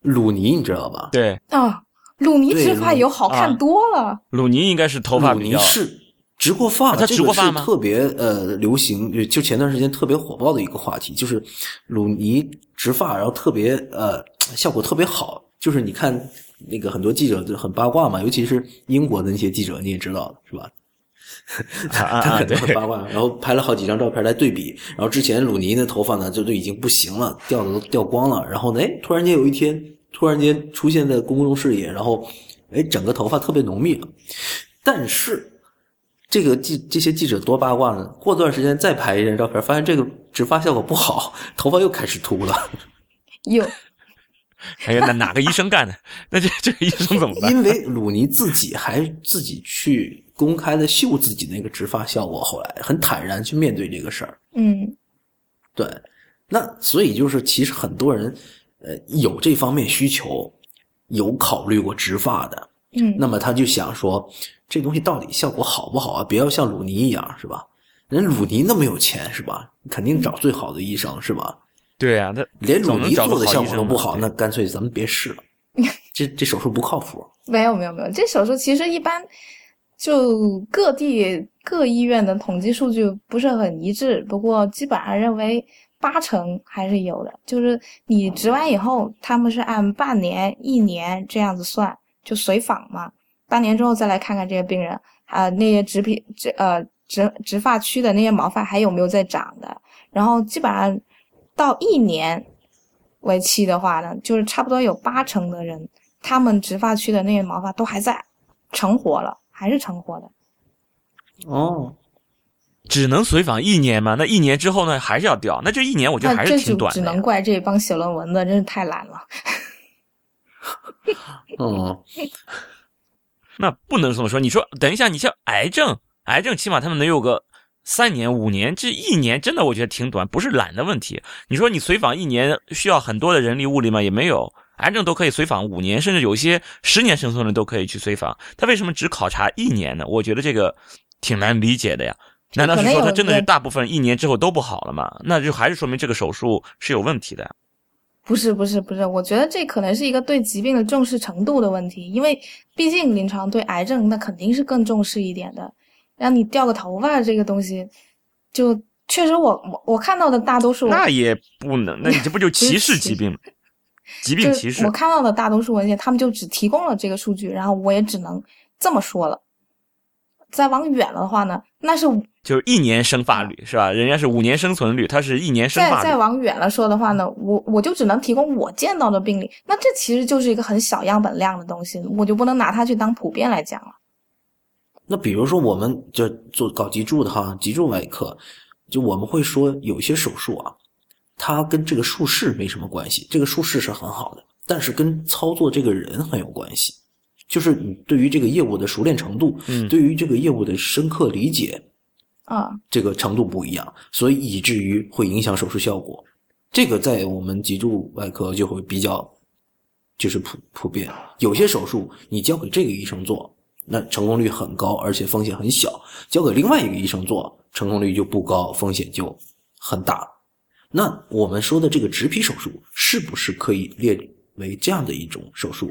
鲁尼你知道吧？对，啊，鲁尼对植发鲁有好看啊多了。鲁尼应该是头发鲁比较尼是植过发的，啊他这过发吗特别呃流行，就前段时间特别火爆的一个话题，就是鲁尼植发，然后特别呃效果特别好。就是你看那个很多记者就很八卦嘛，尤其是英国的那些记者，你也知道是吧？他可对能很八卦，然后拍了好几张照片来对比，然后之前鲁尼的头发呢就都已经不行了，掉的都掉光了，然后呢，哎，突然间有一天，突然间出现在公众视野，然后，哎，整个头发特别浓密了，但是这个记这些记者多八卦呢，过段时间再拍一张照片，发现这个植发效果不好，头发又开始秃了，有哎呀，那哪个医生干的？那这这个医生怎么办？因为鲁尼自己还自己去公开的秀自己那个植发效果，后来很坦然去面对这个事儿。嗯对，那所以就是其实很多人呃有这方面需求，有考虑过植发的，嗯，那么他就想说这东西到底效果好不好啊？不要像鲁尼一样是吧？人鲁尼那么有钱是吧？肯定找最好的医生是吧？对啊，他连鲁尼总能找个做的效果都不好，那干脆咱们别试了。这这手术不靠谱。没有没有没有，这手术其实一般就各地各医院的统计数据不是很一致，不过基本上认为八成还是有的。就是你植完以后，他们是按半年、一年这样子算，就随访嘛。半年之后再来看看这些病人，啊、那些植皮植呃植植发区的那些毛发还有没有在长的，然后基本上到一年为期的话呢，就是差不多有八成的人，他们植发区的那些毛发都还在，成活了，还是成活的。哦，只能随访一年嘛？那一年之后呢，还是要掉？那这一年我觉得还是挺短的。只能怪这帮写论文的，真是太懒了。哦，那不能这么说。你说，等一下，你像癌症，癌症起码他们能有个三年、五年，这一年真的我觉得挺短，不是懒的问题。你说你随访一年需要很多的人力物力吗？也没有，癌症都可以随访五年，甚至有些十年生存的都可以去随访。他为什么只考察一年呢？我觉得这个挺难理解的呀。难道是说他真的是大部分一年之后都不好了吗？那就还是说明这个手术是有问题的呀。不是不是不是，我觉得这可能是一个对疾病的重视程度的问题，因为毕竟临床对癌症那肯定是更重视一点的。让你掉个头发这个东西，就确实我我我看到的大多数，那也不能，那你这不就歧视 疾病吗？疾病歧视我。看到的大多数文献，他们就只提供了这个数据，然后我也只能这么说了。再往远了的话呢，那是就是一年生发率是吧？人家是五年生存率，它是一年生再再发率。往远了说的话呢，我我就只能提供我见到的病例，那这其实就是一个很小样本量的东西，我就不能拿它去当普遍来讲了。那比如说我们就做搞脊柱的哈，脊柱外科，就我们会说有一些手术啊，它跟这个术式没什么关系，这个术式是很好的，但是跟操作这个人很有关系，就是你对于这个业务的熟练程度，嗯对于这个业务的深刻理解，啊、这个程度不一样，所以以至于会影响手术效果。这个在我们脊柱外科就会比较就是普普遍。有些手术你交给这个医生做，那成功率很高，而且风险很小；交给另外一个医生做，成功率就不高，风险就很大。那我们说的这个植皮手术是不是可以列为这样的一种手术？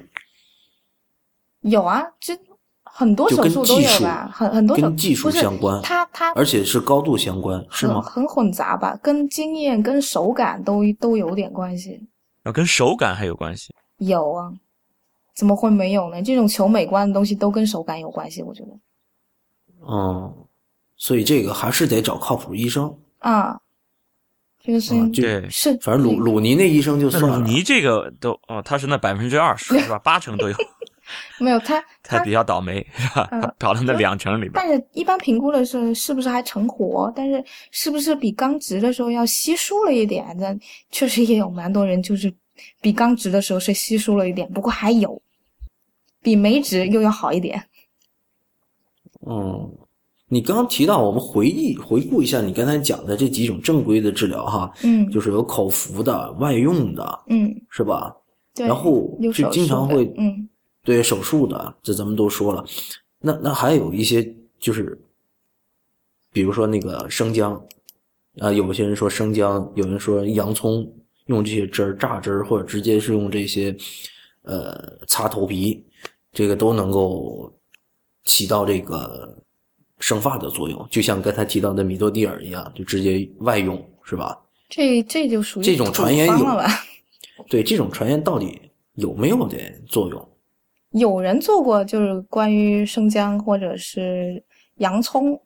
有啊，这很多就跟手术都技术有吧，很很多手跟技术不是相关它它而且是高度相关，是吗？很很混杂吧，跟经验跟手感都都有点关系。跟手感还有关系。有啊，怎么会没有呢？这种求美观的东西都跟手感有关系，我觉得嗯，所以这个还是得找靠谱医生。啊，这个事情啊就对，是反正鲁鲁尼那医生就那算了，鲁尼这个都哦，他是那百分之二十是吧？八成都有，没有他他 他比较倒霉是吧？嗯 他跑到那两成里边。但是一般评估的是是不是还成活，但是是不是比刚植的时候要稀疏了一点？那确实也有蛮多人就是比刚植的时候是稀疏了一点，不过还有比没植又要好一点。嗯，你刚刚提到，我们回忆回顾一下你刚才讲的这几种正规的治疗哈，嗯就是有口服的、外用的，嗯，是吧？对。然后就经常会嗯对手术的，这咱们都说了。那那还有一些就是，比如说那个生姜，啊、有些人说生姜，有人说洋葱，用这些汁儿榨汁儿，或者直接是用这些呃擦头皮，这个都能够起到这个生发的作用，就像刚才提到的米多地尔一样，就直接外用，是吧？这这就属于这种传言有吧？对，这种传言到底有没有的作用？有人做过，就是关于生姜或者是洋葱，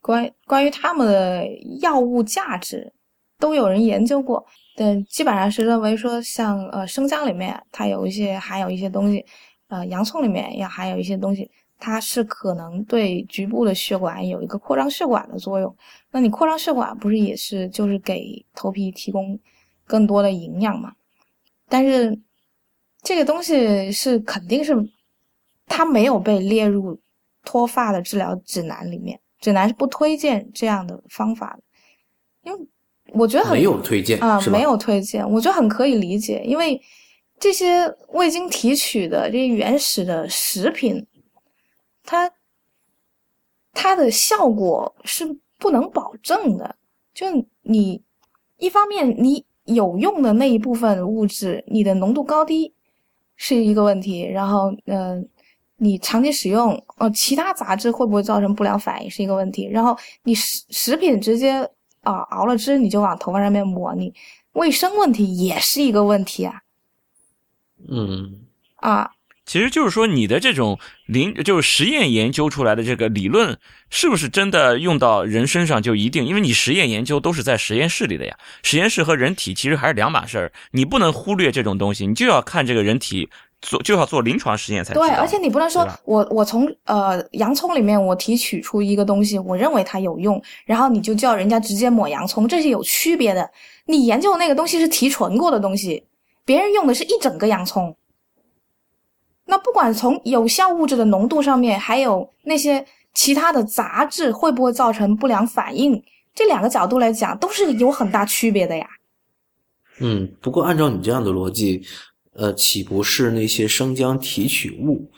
关关于它们的药物价值，都有人研究过。但基本上是认为说像，呃生姜里面它有一些含有一些东西，呃洋葱里面也含有一些东西，它是可能对局部的血管有一个扩张血管的作用。那你扩张血管不是也是就是给头皮提供更多的营养嘛？但是这个东西是肯定是它没有被列入脱发的治疗指南里面，指南是不推荐这样的方法的，因为我觉得很没有推荐啊、没有推荐，我觉得很可以理解，因为这些未经提取的这些原始的食品，它它的效果是不能保证的。就你一方面你有用的那一部分物质，你的浓度高低是一个问题，然后呃，你长期使用，呃，其他杂质会不会造成不良反应是一个问题，然后你食食品直接啊、熬了汁你就往头发上面抹，你卫生问题也是一个问题啊嗯，啊，其实就是说，你的这种临就是实验研究出来的这个理论，是不是真的用到人身上就一定？因为你实验研究都是在实验室里的呀，实验室和人体其实还是两码事儿，你不能忽略这种东西，你就要看这个人体做，就要做临床实验才。对，而且你不能说我我从呃洋葱里面我提取出一个东西，我认为它有用，然后你就叫人家直接抹洋葱，这是有区别的。你研究的那个东西是提纯过的东西，别人用的是一整个洋葱。那不管从有效物质的浓度上面，还有那些其他的杂质会不会造成不良反应，这两个角度来讲，都是有很大区别的呀。嗯，不过按照你这样的逻辑，呃，岂不是那些生姜提取物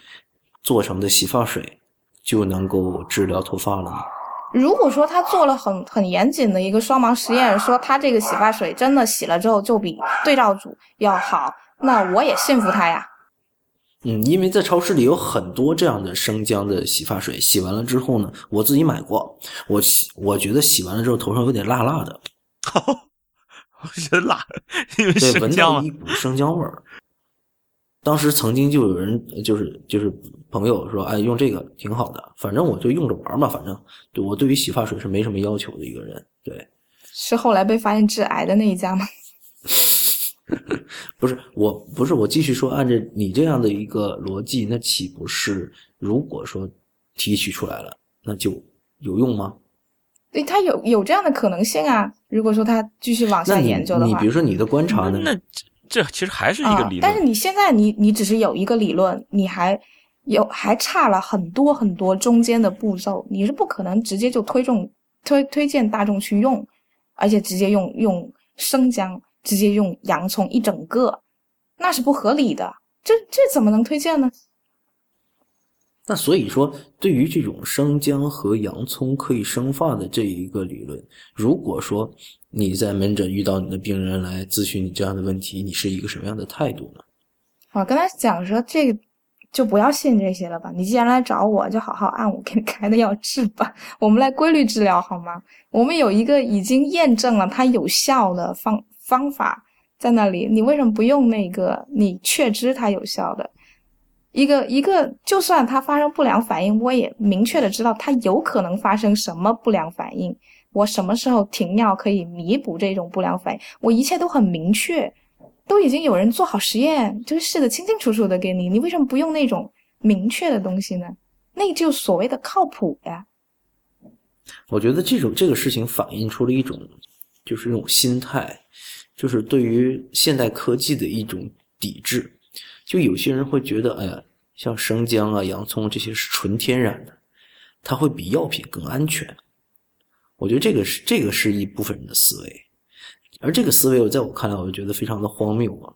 做成的洗发水就能够治疗脱发了吗？如果说他做了很很严谨的一个双盲实验，说他这个洗发水真的洗了之后就比对照组要好，那我也信服他呀。嗯，因为在超市里有很多这样的生姜的洗发水，洗完了之后呢，我自己买过，我洗我觉得洗完了之后头上有点辣辣的，我觉得辣，因为对，生姜嘛闻到一。股生姜味儿。当时曾经就有人就是就是朋友说，哎，用这个挺好的，反正我就用着玩嘛，反正对我对于洗发水是没什么要求的一个人，对。是后来被发现致癌的那一家吗？不是，我不是我继续说，按照你这样的一个逻辑，那岂不是如果说提取出来了，那就有用吗？对，他有有这样的可能性啊。如果说他继续往下研究的话你比如，说你的观察呢？那这这其实还是一个理论。啊但是你现在你你只是有一个理论，你还有还差了很多很多中间的步骤，你是不可能直接就推众推推荐大众去用，而且直接用用生姜，直接用洋葱一整个，那是不合理的。这这怎么能推荐呢？那所以说，对于这种生姜和洋葱可以生发的这一个理论，如果说你在门诊遇到你的病人来咨询你这样的问题，你是一个什么样的态度呢？我跟他讲说，这个就不要信这些了吧。你既然来找我，就好好按我给你开的药治吧。我们来规律治疗好吗？我们有一个已经验证了它有效的方方法在那里，你为什么不用那个你确知它有效的？一个一个，就算它发生不良反应，我也明确的知道它有可能发生什么不良反应，我什么时候停药可以弥补这种不良反应，我一切都很明确。都已经有人做好实验，就是试的清清楚楚的给你，你为什么不用那种明确的东西呢？那就所谓的靠谱呀。我觉得这种这个事情反映出了一种，就是一种心态，就是对于现代科技的一种抵制。就有些人会觉得，哎呀，像生姜啊、洋葱这些是纯天然的，它会比药品更安全。我觉得这个是这个是一部分人的思维。而这个思维，我在我看来，我就觉得非常的荒谬啊！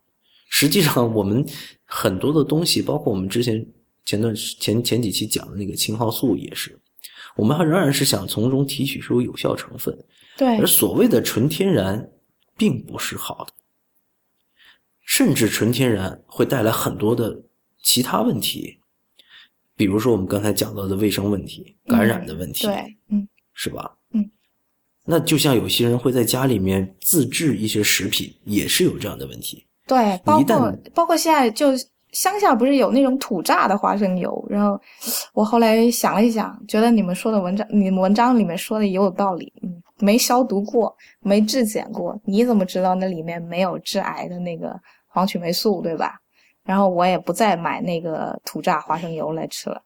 实际上，我们很多的东西，包括我们之前前段前前几期讲的那个青蒿素，也是，我们还仍然是想从中提取出有效成分。对。而所谓的纯天然，并不是好的，甚至纯天然会带来很多的其他问题，比如说我们刚才讲到的卫生问题、感染的问题，对，嗯，是吧？那就像有些人会在家里面自制一些食品，也是有这样的问题。对，包括包括现在就乡下不是有那种土榨的花生油，然后我后来想了一想，觉得你们说的文章，你们文章里面说的也有道理。嗯，没消毒过，没质检过，你怎么知道那里面没有致癌的那个黄曲霉素，对吧？然后我也不再买那个土榨花生油来吃了。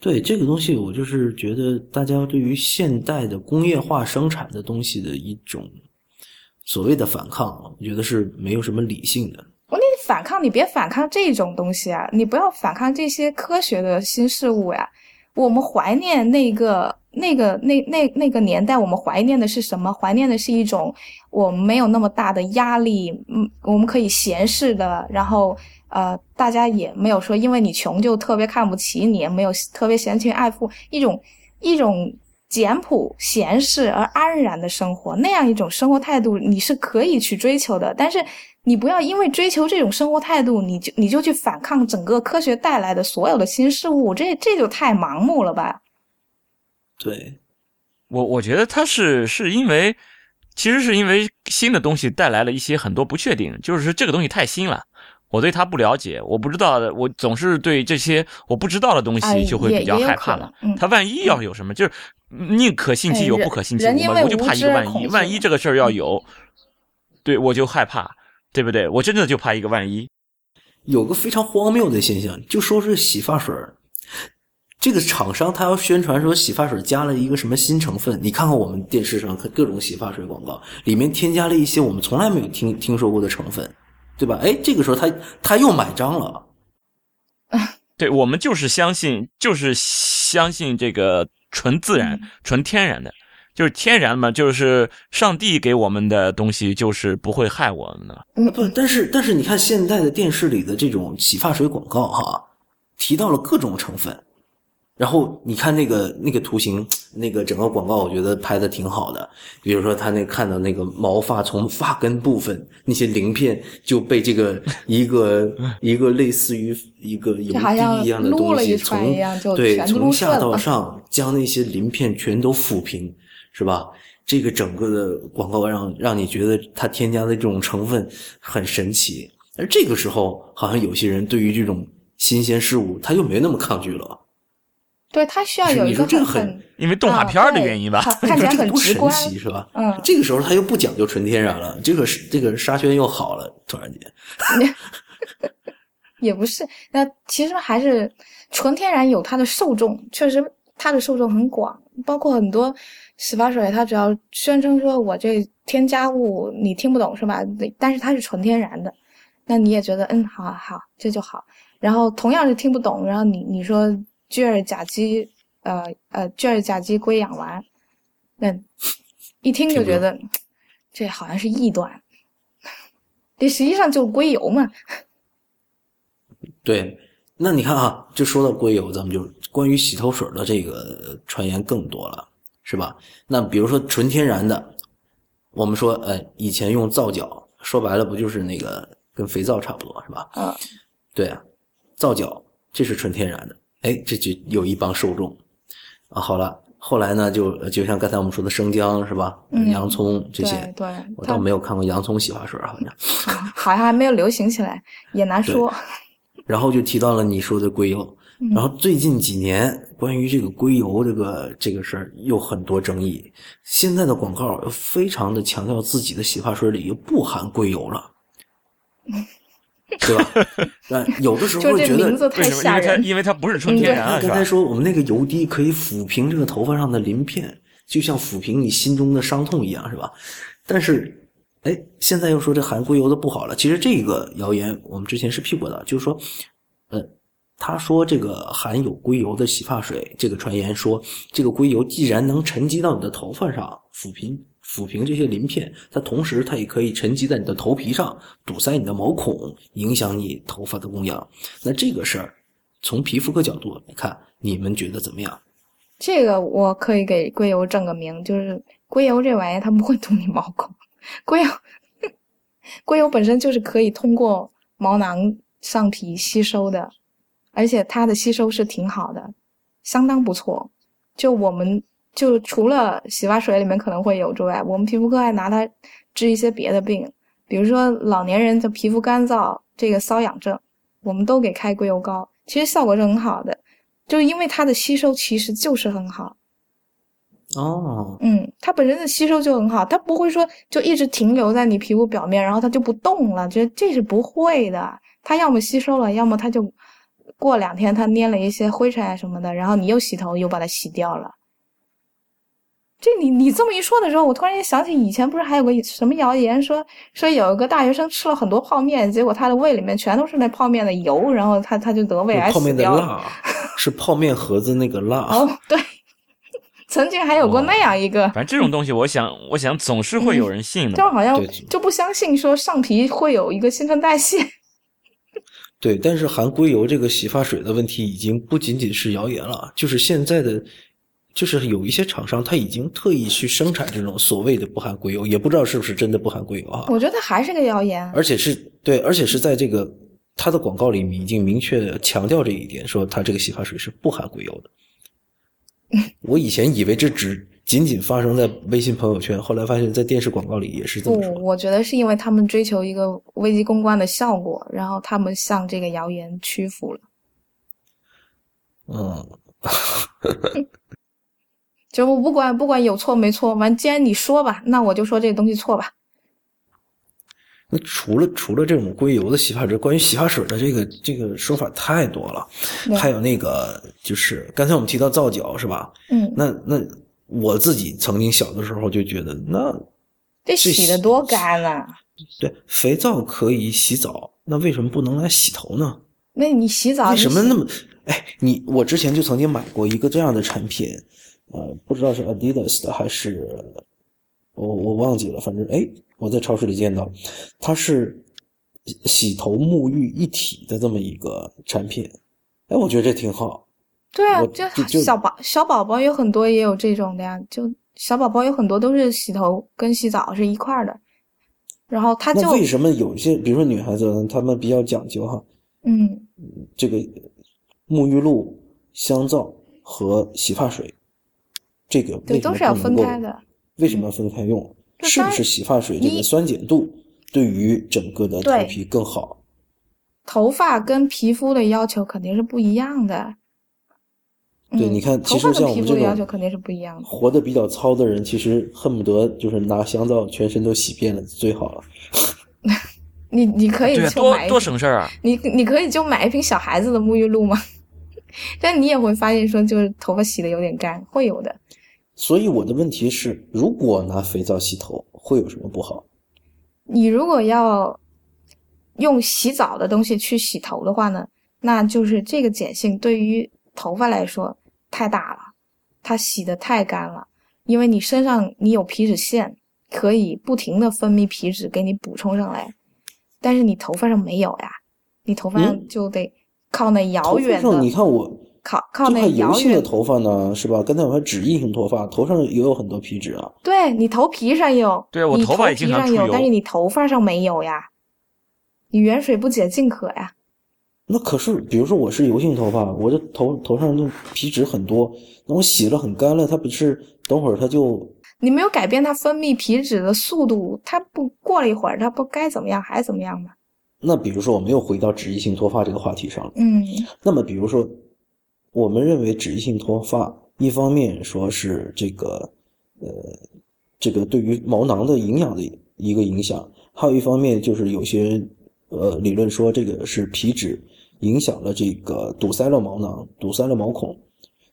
对这个东西，我就是觉得大家对于现代的工业化生产的东西的一种所谓的反抗，我觉得是没有什么理性的。我你反抗，你别反抗这种东西啊！你不要反抗这些科学的新事物呀！我们怀念那个、那个、那、那、那个年代，我们怀念的是什么？怀念的是一种我们没有那么大的压力，嗯，我们可以闲适的，然后。呃，大家也没有说，因为你穷就特别看不起你，没有特别嫌贫爱富，一种一种简朴、闲适而安然的生活，那样一种生活态度，你是可以去追求的。但是你不要因为追求这种生活态度，你就你就去反抗整个科学带来的所有的新事物，这这就太盲目了吧？对，我我觉得他是是因为，其实是因为新的东西带来了一些很多不确定，就是这个东西太新了。我对他不了解，我不知道的，我总是对这些我不知道的东西就会比较害怕了。他万一要有什么，就是宁可信其有，不可信其无嘛。我就怕一个万一，万一这个事儿要有，对我就害怕，对不对？我真的就怕一个万一。有个非常荒谬的现象，就说是洗发水这个厂商他要宣传说洗发水加了一个什么新成分，你看看我们电视上看各种洗发水广告，里面添加了一些我们从来没有听听说过的成分。对吧？哎，这个时候他他又买账了。对我们就是相信，就是相信这个纯自然、纯天然的，就是天然嘛，就是上帝给我们的东西，就是不会害我们的。嗯不，但是但是你看现在的电视里的这种洗发水广告，哈，提到了各种成分。然后你看那个那个图形，那个整个广告，我觉得拍的挺好的。比如说他那看到那个毛发从发根部分那些鳞片就被这个一个 一个类似于一个油滴一样的东西从对从下到上将那些鳞片全都抚平，是吧？这个整个的广告让让你觉得它添加的这种成分很神奇。而这个时候，好像有些人对于这种新鲜事物他又没那么抗拒了。对他需要有一个很，因为动画片的原因吧，看起来很直观，是吧？嗯，这个时候他又不讲究纯天然了，这个这个沙宣又好了，突然间，也不是，那其实还是纯天然有它的受众，确实它的受众很广，包括很多洗发水，它只要宣称说我这添加物你听不懂是吧？但是它是纯天然的，那你也觉得嗯，好好，这就好。然后同样是听不懂，然后你你说。聚二甲基，呃呃，聚二甲基硅氧烷，那一听就觉得这好像是异端，这实际上就是硅油嘛。对，那你看啊，就说到硅油，咱们就关于洗头水的这个传言更多了，是吧？那比如说纯天然的，我们说，呃，以前用皂角，说白了不就是那个跟肥皂差不多，是吧？嗯，对啊。皂角，这是纯天然的，哎，这就有一帮受众啊。好了，后来呢，就就像刚才我们说的生姜是吧？嗯洋葱这些，对对，我倒没有看过洋葱洗发水，好像。好像还没有流行起来，也难说。然后就提到了你说的硅油，嗯然后最近几年关于这个硅油这个这个事儿又很多争议。现在的广告又非常的强调自己的洗发水里又不含硅油了，对吧？呃，有的时候就这会觉得名字太为什么？因为它吓人。因为它不是纯天然刚才？说我们那个油滴可以抚平这个头发上的鳞片，就像抚平你心中的伤痛一样，是吧？但是，哎，现在又说这含硅油的不好了。其实这个谣言我们之前是辟过的，就是说，呃，他说这个含有硅油的洗发水，这个传言说这个硅油既然能沉积到你的头发上，抚平抚平这些鳞片，它同时它也可以沉积在你的头皮上，堵塞你的毛孔，影响你头发的供养。那这个事儿，从皮肤科角度来看，你们觉得怎么样？这个我可以给硅油正个名，就是硅油这玩意儿它不会堵你毛孔，硅油 硅油本身就是可以通过毛囊上皮吸收的，而且它的吸收是挺好的，相当不错。就我们就除了洗发水里面可能会有之外，我们皮肤科还拿它治一些别的病，比如说老年人的皮肤干燥，这个瘙痒症，我们都给开硅油膏，其实效果是很好的。就因为它的吸收其实就是很好，哦，嗯，它本身的吸收就很好，它不会说就一直停留在你皮肤表面，然后它就不动了，这这是不会的。它要么吸收了，要么它就过两天它粘了一些灰尘啊什么的，然后你又洗头又把它洗掉了。这你你这么一说的时候，我突然间想起以前不是还有个什么谣言说说有一个大学生吃了很多泡面，结果他的胃里面全都是那泡面的油，然后他他就得胃癌泡面的死掉了。是泡面盒子那个蜡。哦，对，曾经还有过那样一个，反正这种东西，我想，我想总是会有人信的嘛。就好像就不相信说上皮会有一个新陈代谢。对，但是含硅油这个洗发水的问题已经不仅仅是谣言了，就是现在的，就是有一些厂商他已经特意去生产这种所谓的不含硅油，也不知道是不是真的不含硅油啊。我觉得还是个谣言。而且是对，而且是在这个它的广告里面已经明确强调这一点，说它这个洗发水是不含硅油的。我以前以为这只仅仅发生在微信朋友圈，后来发现，在电视广告里也是这么说。，我觉得是因为他们追求一个危机公关的效果，然后他们向这个谣言屈服了。嗯，就我不管不管有错没错，完既然你说吧，那我就说这东西错吧。那除了除了这种硅油的洗发水，关于洗发水的这个这个说法太多了，还有那个就是刚才我们提到皂角是吧？嗯，那那我自己曾经小的时候就觉得，那这这洗的多干啊！对肥皂可以洗澡，那为什么不能来洗头呢？那你洗澡为什么那么？哎，你我之前就曾经买过一个这样的产品，呃，不知道是 Adidas 的还是我我忘记了，反正哎，我在超市里见到，它是洗头沐浴一体的这么一个产品，哎，我觉得这挺好。对啊，就小宝小宝宝有很多也有这种的呀，就小宝宝有很多都是洗头跟洗澡是一块儿的，然后他就为什么有一些，比如说女孩子，她们比较讲究哈，嗯这个沐浴露、香皂和洗发水，这个对为什么都是要分不能够开的。为什么要分开用？是不是洗发水这个酸碱度对于整个的头皮更好？头发跟皮肤的要求肯定是不一样的。对，嗯你看，其实头发跟皮肤像我们这种的要求肯定是不一样的。活得比较糙的人，其实恨不得就是拿香皂全身都洗遍了最好了。你你可以多多就买一瓶省事儿啊！你你可以就买一瓶小孩子的沐浴露吗？但你也会发现说，就是头发洗的有点干，会有的。所以我的问题是，如果拿肥皂洗头，会有什么不好？你如果要用洗澡的东西去洗头的话呢，那就是这个碱性对于头发来说太大了，它洗的太干了，因为你身上你有皮脂腺，可以不停的分泌皮脂给你补充上来，但是你头发上没有呀，你头发就得靠那遥，远的，你看我靠靠那油性的头发呢，是吧？刚才我还脂溢性脱发，头上也有很多皮脂啊。对你头皮上有，你对我头发也皮经常有，但是你头发上没有呀，你远水不解近渴呀。那可是，比如说我是油性头发，我的头头上那皮脂很多，那我洗了很干了，它不是等会儿它就你没有改变它分泌皮脂的速度，它不过了一会儿，它不该怎么样还怎么样吗？那比如说我们又回到脂溢性脱发这个话题上了。嗯那么比如说，我们认为脂溢性脱发，一方面说是这个呃这个对于毛囊的营养的一个影响，还有一方面就是有些呃理论说这个是皮脂影响了这个堵塞了毛囊，堵塞了毛孔。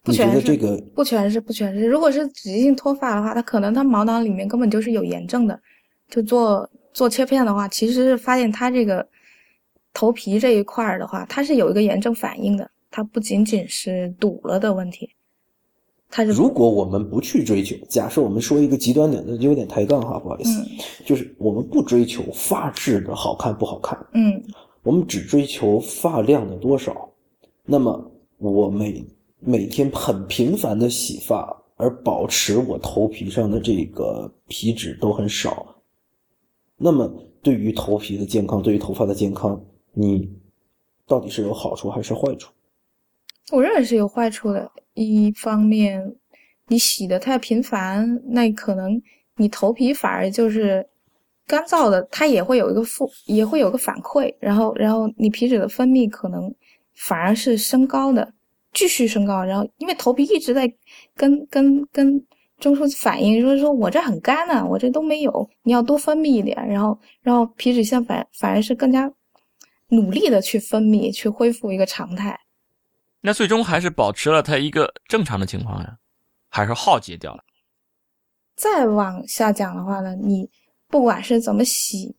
你觉不全是得这个不全是不全是。如果是脂溢性脱发的话，它可能它毛囊里面根本就是有炎症的，就做做切片的话，其实是发现它这个头皮这一块儿的话，它是有一个炎症反应的，它不仅仅是堵了的问题，它是如果我们不去追求，假设我们说一个极端点的，有点抬杠哈，不好意思，嗯就是我们不追求发质的好看不好看，嗯我们只追求发量的多少。那么我每每天很频繁的洗发，而保持我头皮上的这个皮脂都很少，那么对于头皮的健康，对于头发的健康，你到底是有好处还是坏处？我认为是有坏处的。一方面，你洗的太频繁，那可能你头皮反而就是干燥的，它也会有一个负，也会有个反馈，然后，然后你皮脂的分泌可能反而是升高的，继续升高。然后，因为头皮一直在跟跟跟中枢反应，就是说我这很干呐、我这都没有，你要多分泌一点。然后，然后皮脂腺反反而是更加努力的去分泌，去恢复一个常态。那最终还是保持了它一个正常的情况呀，还是耗竭掉了？再往下讲的话呢，你不管是怎么洗，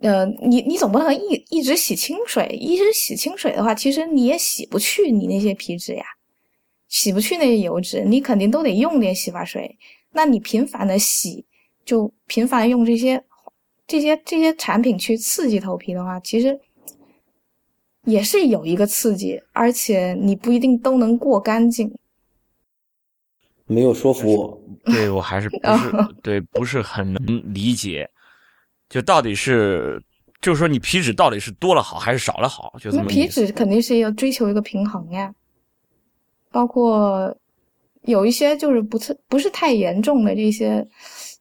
呃，你你总不能一一直洗清水，一直洗清水的话，其实你也洗不去你那些皮脂呀，洗不去那些油脂，你肯定都得用点洗发水。那你频繁的洗，就频繁用这些这些这些产品去刺激头皮的话，其实也是有一个刺激，而且你不一定都能过干净。没有说服我。对我还是不是 对不是很能理解，就到底是就是说你皮脂到底是多了好还是少了好？就皮脂肯定是要追求一个平衡呀，包括有一些就是不是不是太严重的这些，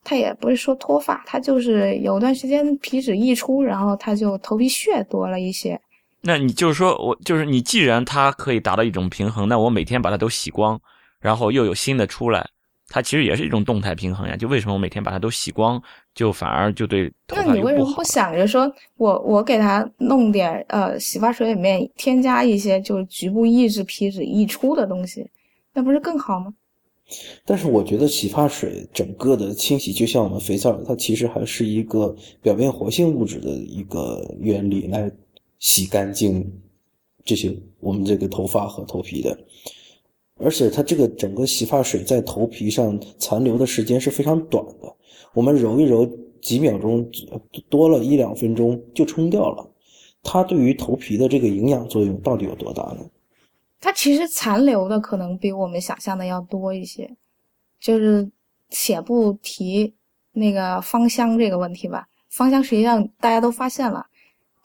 它也不是说脱发，它就是有段时间皮脂溢出，然后它就头皮屑多了一些。那你就是说我就是你，既然它可以达到一种平衡，那我每天把它都洗光，然后又有新的出来，它其实也是一种动态平衡呀。就为什么我每天把它都洗光，就反而就对头那你为什么不？想着说我我给它弄点呃洗发水里面添加一些就是局部抑制皮脂溢出的东西，那不是更好吗？但是我觉得洗发水整个的清洗，就像我们肥皂，它其实还是一个表面活性物质的一个原理来洗干净这些我们这个头发和头皮的。而且它这个整个洗发水在头皮上残留的时间是非常短的，我们揉一揉几秒钟，多了一两分钟就冲掉了。它对于头皮的这个营养作用到底有多大呢？它其实残留的可能比我们想象的要多一些，就是且不提那个芳香这个问题吧。芳香实际上大家都发现了，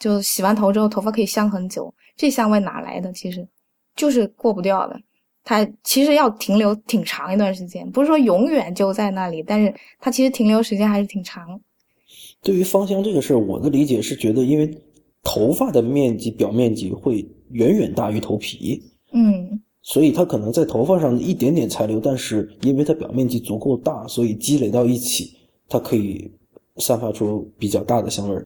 就洗完头之后头发可以香很久，这香味哪来的？其实就是过不掉的。它其实要停留挺长一段时间，不是说永远就在那里，但是它其实停留时间还是挺长。对于芳香这个事儿，我的理解是觉得，因为头发的面积表面积会远远大于头皮，嗯，所以它可能在头发上一点点残留，但是因为它表面积足够大，所以积累到一起，它可以散发出比较大的香味儿。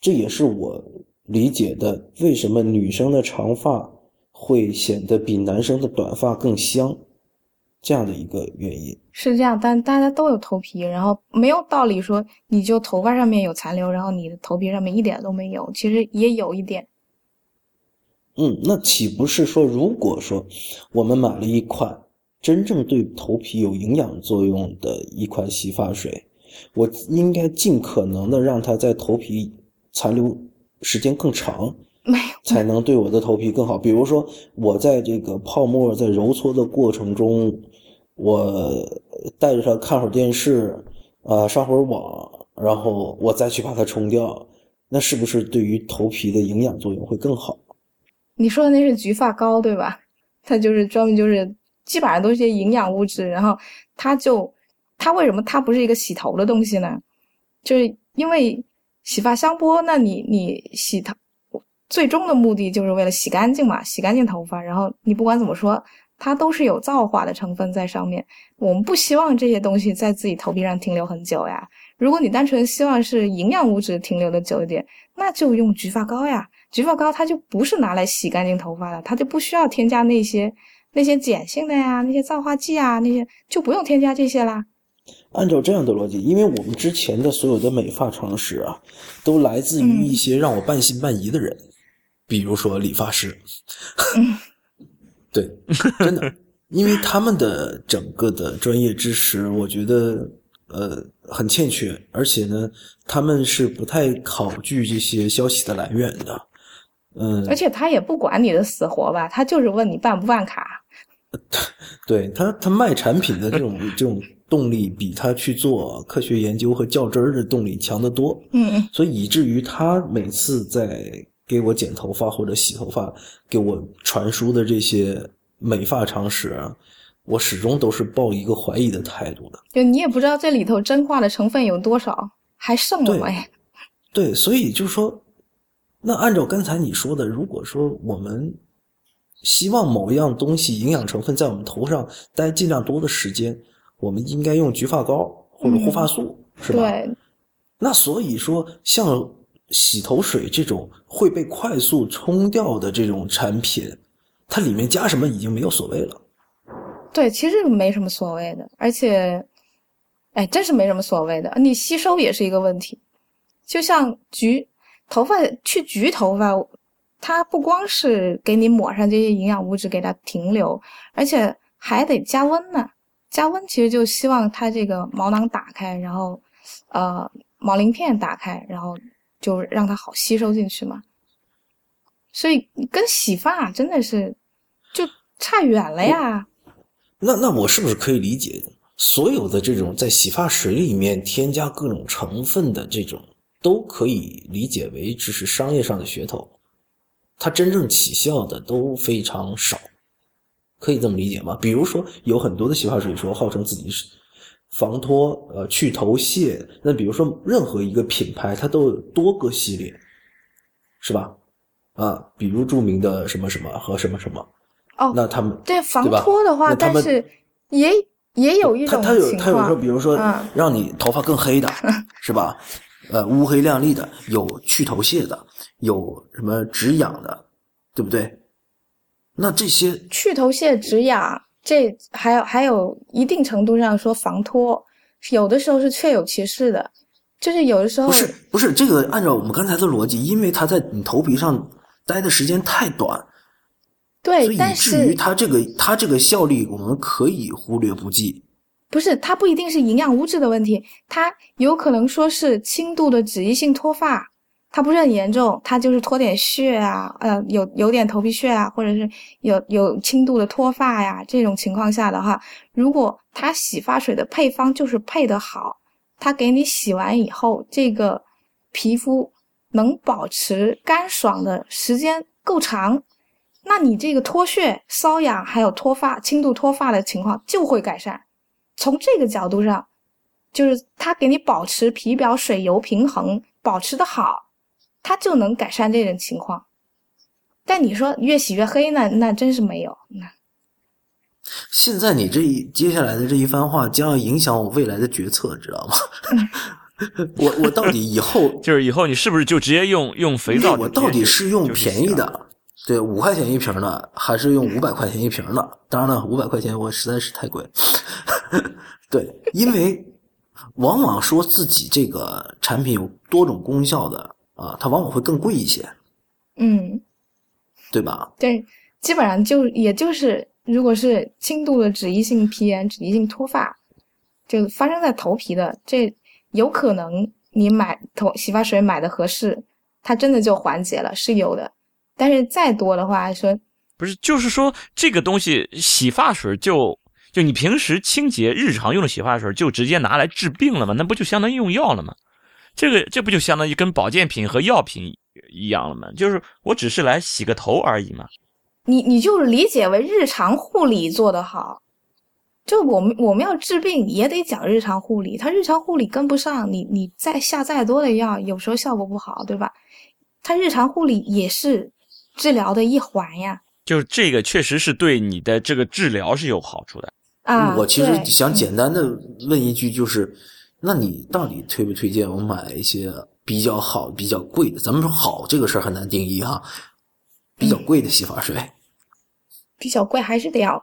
这也是我理解的为什么女生的长发会显得比男生的短发更香这样的一个原因。是这样，但大家都有头皮，然后没有道理说你就头发上面有残留，然后你的头皮上面一点都没有，其实也有一点。嗯，那岂不是说，如果说我们买了一款真正对头皮有营养作用的一款洗发水，我应该尽可能的让它在头皮残留时间更长，没有，才能对我的头皮更好。比如说，我在这个泡沫在揉搓的过程中，我带着它看会儿电视，啊、上会儿网，然后我再去把它冲掉，那是不是对于头皮的营养作用会更好？你说的那是焗发膏对吧？它就是专门就是基本上都是些营养物质，然后它就它为什么它不是一个洗头的东西呢？就是因为洗发香波，那你你洗头最终的目的就是为了洗干净嘛，洗干净头发。然后你不管怎么说，它都是有皂化的成分在上面。我们不希望这些东西在自己头皮上停留很久呀。如果你单纯希望是营养物质停留的久一点，那就用焗发膏呀。焗发膏它就不是拿来洗干净头发的，它就不需要添加那些那些碱性的呀，那些皂化剂啊，那些就不用添加这些啦。按照这样的逻辑，因为我们之前的所有的美发常识啊，都来自于一些让我半信半疑的人，比如说理发师。对，真的，因为他们的整个的专业知识，我觉得呃很欠缺，而且呢，他们是不太考据这些消息的来源的。嗯，而且他也不管你的死活吧，他就是问你办不办卡。对他，他卖产品的这种这种动力，比他去做科学研究和较真儿的动力强得多。嗯，所以以至于他每次在给我剪头发或者洗头发，给我传输的这些美发常识啊，我始终都是抱一个怀疑的态度的。就你也不知道这里头真话的成分有多少，还剩了没？对，所以就是说，那按照刚才你说的，如果说我们。希望某一样东西营养成分在我们头上待尽量多的时间，我们应该用焗发膏或者护发素，是吧？对。那所以说，像洗头水这种会被快速冲掉的这种产品，它里面加什么已经没有所谓了。对，其实没什么所谓的，而且，哎，真是没什么所谓的。你吸收也是一个问题，就像焗头发去焗头发。它不光是给你抹上这些营养物质给它停留，而且还得加温呢。加温其实就希望它这个毛囊打开，然后，呃，毛鳞片打开，然后就让它好吸收进去嘛。所以跟洗发真的是就差远了呀。那那我是不是可以理解，所有的这种在洗发水里面添加各种成分的这种，都可以理解为只是商业上的噱头？它真正起效的都非常少，可以这么理解吗？比如说，有很多的洗发水说号称自己是防脱、呃去头屑。那比如说，任何一个品牌它都有多个系列，是吧？啊，比如著名的什么什么和什么什么。哦，那他们对防脱的话，但是也也有一种他他有他有说，比如说让你头发更黑的，是吧？呃，乌黑亮丽的，有去头屑的。有什么止痒的，对不对？那这些去头屑、止痒，这还有还有一定程度上说防脱，有的时候是确有其事的，就是有的时候不是不是这个。按照我们刚才的逻辑，因为它在你头皮上待的时间太短，对，所以以至于它这个它这个效力我们可以忽略不计。不是，它不一定是营养物质的问题，它有可能说是轻度的脂溢性脱发。它不是很严重，它就是脱点屑啊，呃，有有点头皮屑啊，或者是有有轻度的脱发呀。这种情况下的话，如果它洗发水的配方就是配得好，它给你洗完以后，这个皮肤能保持干爽的时间够长，那你这个脱屑、瘙痒还有脱发、轻度脱发的情况就会改善。从这个角度上，就是它给你保持皮表水油平衡，保持的好。它就能改善这种情况，但你说越洗越黑那？那真是没有。那现在你这一接下来的这一番话将要影响我未来的决策，知道吗？我我到底以后 就是以后你是不是就直接用用肥皂？我到底是用便宜的，对，五块钱一瓶的，还是用五百块钱一瓶的？当然了，五百块钱我实在是太贵。对，因为往往说自己这个产品有多种功效的。啊，它往往会更贵一些，嗯，对吧？对，基本上就也就是，如果是轻度的脂溢性皮炎、脂溢性脱发，就发生在头皮的，这有可能你买头洗发水买的合适，它真的就缓解了，是有的。但是再多的话，说不是，就是说这个东西洗发水就就你平时清洁日常用的洗发水就直接拿来治病了吗？那不就相当于用药了吗？这个这不就相当于跟保健品和药品一样了吗，就是我只是来洗个头而已嘛。你你就理解为日常护理做得好，就我们我们要治病也得讲日常护理，他日常护理跟不上，你你再下再多的药，有时候效果不好，对吧？他日常护理也是治疗的一环呀。就是这个确实是对你的这个治疗是有好处的啊。我其实想简单的问一句，就是，那你到底推不推荐我买一些比较好、比较贵的？咱们说好这个事儿很难定义哈，比较贵的洗发水。比较贵，还是得要，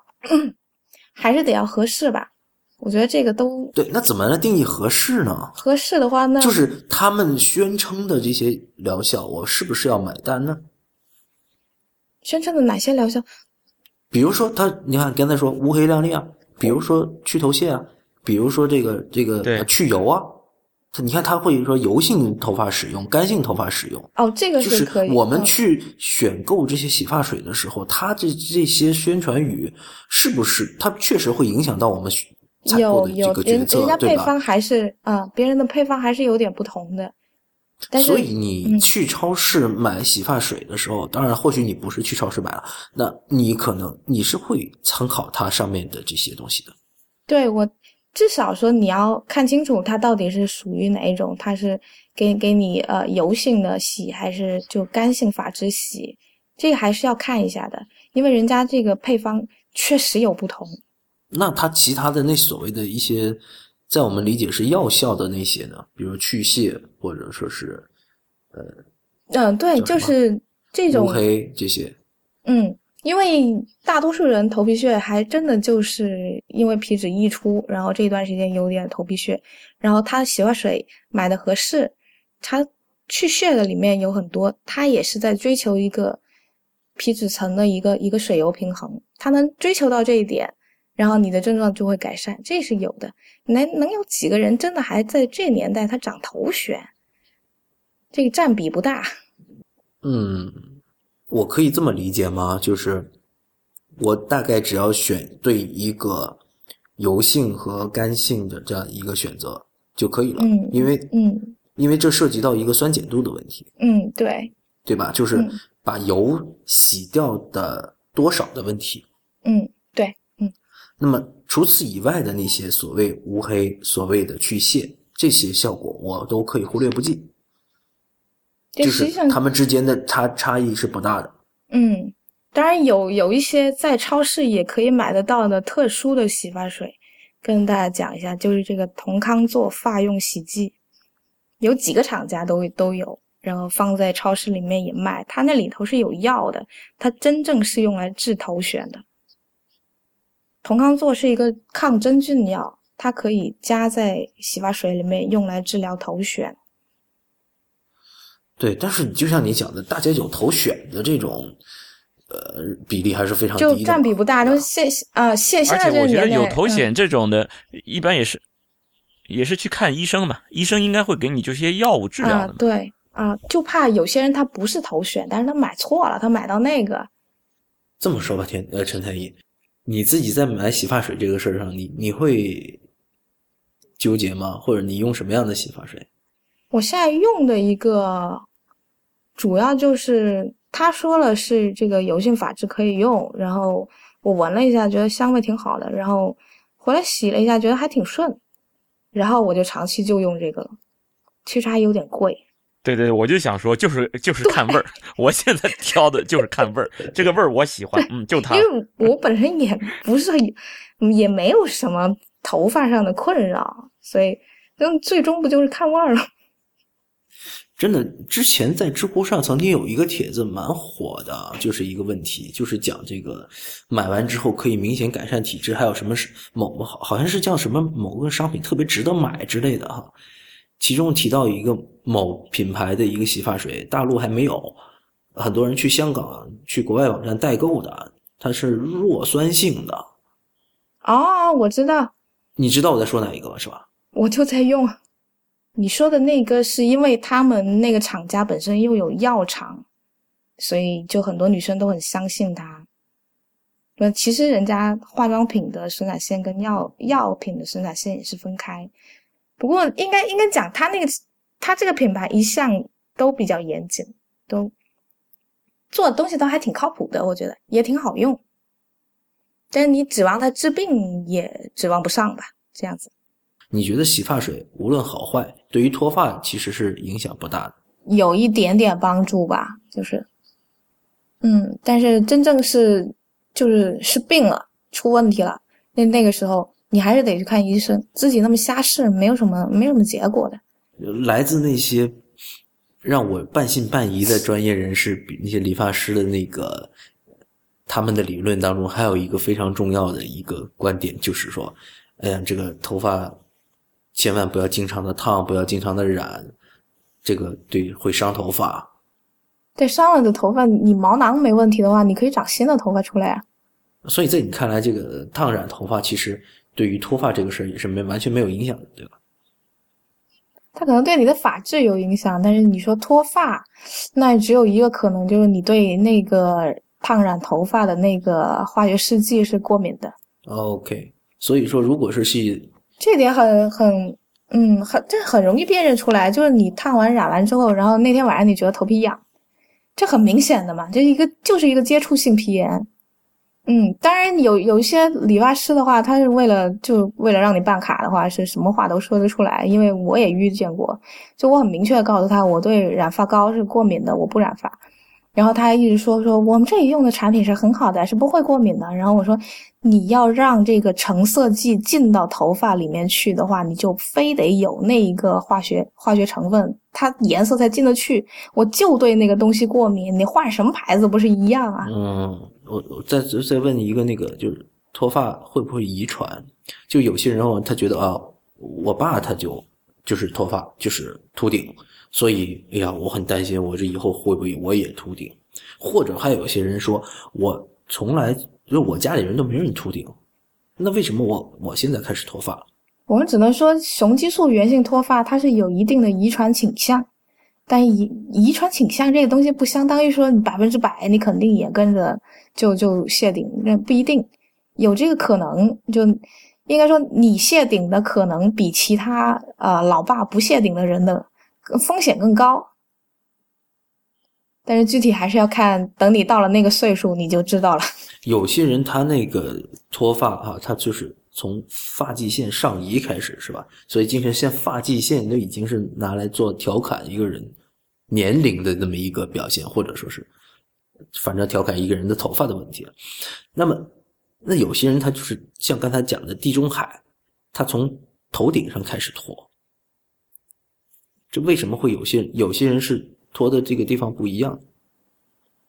还是得要合适吧。我觉得这个都对，那怎么来定义合适呢？合适的话，那就是他们宣称的这些疗效，我是不是要买单呢？宣称的哪些疗效？比如说他，你看刚才说乌黑亮丽啊，比如说去头屑啊，比如说这个这个去油啊，他你看它会说油性头发使用，干性头发使用，哦，这个就是可以。我们嗯去选购这些洗发水的时候，它这这些宣传语是不是它确实会影响到我们选采购的有有这个决策人人家，对吧？配方还是啊、别人的配方还是有点不同的。但是所以你嗯去超市买洗发水的时候，当然或许你不是去超市买了，那你可能你是会参考它上面的这些东西的。对我至少说你要看清楚它到底是属于哪一种，它是给给你呃油性的洗还是就干性发质洗，这个还是要看一下的，因为人家这个配方确实有不同。那它其他的那所谓的一些，在我们理解是药效的那些呢，比如去屑或者说是呃嗯、对，就是这种乌黑这些，嗯，因为大多数人头皮屑还真的就是因为皮脂溢出，然后这一段时间有点头皮屑，然后他洗发水买的合适，他去屑的里面有很多，他也是在追求一个皮脂层的一个一个水油平衡，他能追求到这一点，然后你的症状就会改善，这是有的。能能有几个人真的还在这年代他长头癣？这个占比不大。嗯，我可以这么理解吗？就是我大概只要选对一个油性和干性的这样一个选择就可以了，嗯因为嗯因为这涉及到一个酸碱度的问题，嗯，对，对吧？就是嗯把油洗掉的多少的问题。嗯对，嗯。那么除此以外的那些所谓无黑、所谓的去屑，这些效果我都可以忽略不计，就是这实际上，它们之间的差差异是不大的。嗯，当然有有一些在超市也可以买得到的特殊的洗发水，跟大家讲一下，就是这个同康做发用洗剂，有几个厂家都都有，然后放在超市里面也卖，它那里头是有药的，它真正是用来治头癣的。同康唑是一个抗真菌药，它可以加在洗发水里面用来治疗头癣。对，但是就像你讲的，大家有头选的这种，呃，比例还是非常低的就。占比不大，对吧都现啊现现在这个而且我觉得年代嗯有头癣这种的，一般也是也是去看医生嘛，医生应该会给你这些药物治疗啊对啊，就怕有些人他不是头选，但是他买错了，他买到那个，这么说吧，天呃，陈太医，你自己在买洗发水这个事儿上，你你会纠结吗？或者你用什么样的洗发水？我现在用的一个主要就是他说了是这个油性发质可以用，然后我闻了一下，觉得香味挺好的，然后回来洗了一下，觉得还挺顺，然后我就长期就用这个了，其实还有点贵。对对，我就想说，就是就是看味儿。我现在挑的就是看味儿，这个味儿我喜欢，嗯，就它因。为我本身也不是嗯也没有什么头发上的困扰，所以那，最终不就是看味儿了？真的，之前在知乎上曾经有一个帖子蛮火的啊，就是一个问题，就是讲这个买完之后可以明显改善体质，还有什么是某好好像是叫什么某个商品特别值得买之类的哈。其中提到一个某品牌的一个洗发水，大陆还没有，很多人去香港、去国外网站代购的，它是弱酸性的。哦，我知道，你知道我在说哪一个吧？是吧？我就在用。你说的那个是因为他们那个厂家本身又有药厂，所以就很多女生都很相信他。那其实人家化妆品的生产线跟药药品的生产线也是分开。不过应该应该讲，他那个他这个品牌一向都比较严谨，都做的东西都还挺靠谱的，我觉得也挺好用。但是你指望它治病也指望不上吧？这样子，你觉得洗发水无论好坏，对于脱发其实是影响不大的？有一点点帮助吧，就是，嗯，但是真正是就是是病了，出问题了，那那个时候你还是得去看医生，自己那么瞎试没有什么没有什么结果的。来自那些让我半信半疑的专业人士，比那些理发师的那个他们的理论当中，还有一个非常重要的一个观点，就是说，哎呀，这个头发千万不要经常的烫，不要经常的染，这个对会伤头发。对，伤了的头发，你毛囊没问题的话，你可以长新的头发出来啊。所以在你看来，这个烫染头发其实对于脱发这个事儿也是没完全没有影响的，对吧？它可能对你的发质有影响，但是你说脱发，那只有一个可能，就是你对那个烫染头发的那个化学试剂是过敏的。OK，所以说，如果是去这点很很嗯很这很容易辨认出来，就是你烫完染完之后，然后那天晚上你觉得头皮痒，这很明显的嘛，这一个就是一个接触性皮炎。嗯，当然有有一些理发师的话，他是为了就为了让你办卡的话，是什么话都说得出来。因为我也遇见过，就我很明确的告诉他，我对染发膏是过敏的，我不染发。然后他还一直说说我们这里用的产品是很好的，是不会过敏的。然后我说你要让这个成色剂进到头发里面去的话，你就非得有那一个化学化学成分，它颜色才进得去。我就对那个东西过敏，你换什么牌子不是一样啊？嗯，我我再再问你一个那个，就是脱发会不会遗传？就有些人哦，他觉得啊，我爸他就就是脱发，就是秃顶，所以哎呀，我很担心我这以后会不会我也秃顶？或者还有些人说，我从来就我家里人都没人秃顶，那为什么我我现在开始脱发？我们只能说雄激素源性脱发它是有一定的遗传倾向，但遗遗传倾向这个东西不相当于说你百分之百你肯定也跟着就就谢顶，那不一定有这个可能。就应该说你谢顶的可能比其他呃老爸不谢顶的人的风险更高。但是具体还是要看，等你到了那个岁数你就知道了。有些人他那个脱发啊，他就是从发际线上移开始，是吧？所以精神线发际线都已经是拿来做调侃一个人年龄的那么一个表现，或者说是反正调侃一个人的头发的问题了。那么，那有些人他就是像刚才讲的地中海，他从头顶上开始脱，为什么会有些有些人是脱的这个地方不一样？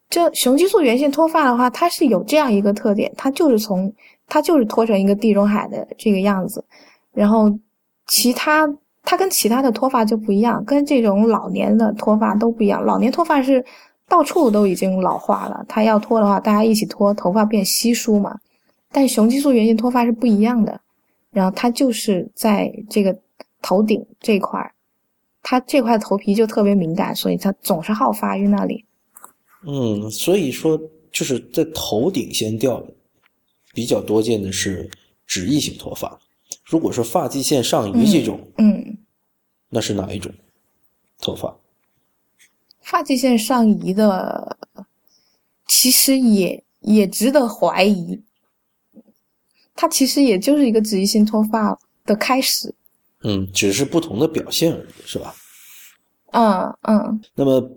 这雄激素源性脱发的话，它是有这样一个特点，它就是从它就是脱成一个地中海的这个样子，然后其他它跟其他的脱发就不一样，跟这种老年的脱发都不一样。老年脱发是到处都已经老化了，它要脱的话，大家一起脱，头发变稀疏嘛。但雄激素源性脱发是不一样的，然后它就是在这个头顶这块儿，它这块头皮就特别敏感，所以他总是好发于那里。嗯，所以说就是在头顶先掉的比较多见的是脂溢性脱发。如果说发际线上移这种，嗯，那是哪一种脱发？发际线上移的，其实也也值得怀疑。它其实也就是一个脂溢性脱发的开始。嗯，只是不同的表现而已，是吧？嗯嗯，那么，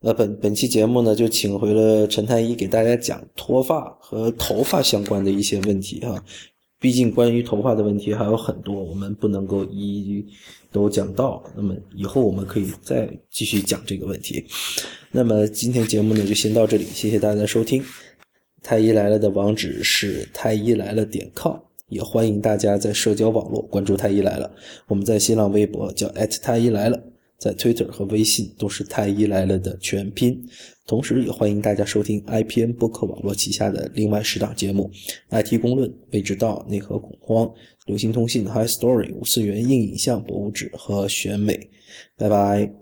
呃，本本期节目呢，就请回了陈太医给大家讲脱发和头发相关的一些问题哈。毕竟关于头发的问题还有很多，我们不能够一一都讲到。那么以后我们可以再继续讲这个问题。那么今天节目呢就先到这里，谢谢大家的收听。太医来了的网址是太医来了点 com，也欢迎大家在社交网络关注太医来了。我们在新浪微博叫太医来了。在 Twitter 和微信都是太医来了的全拼，同时也欢迎大家收听 IPN 播客网络旗下的另外十档节目：IT 公论、未知道、内核恐慌、流行通信、High Story、五次元硬影像博物志和选美。拜拜。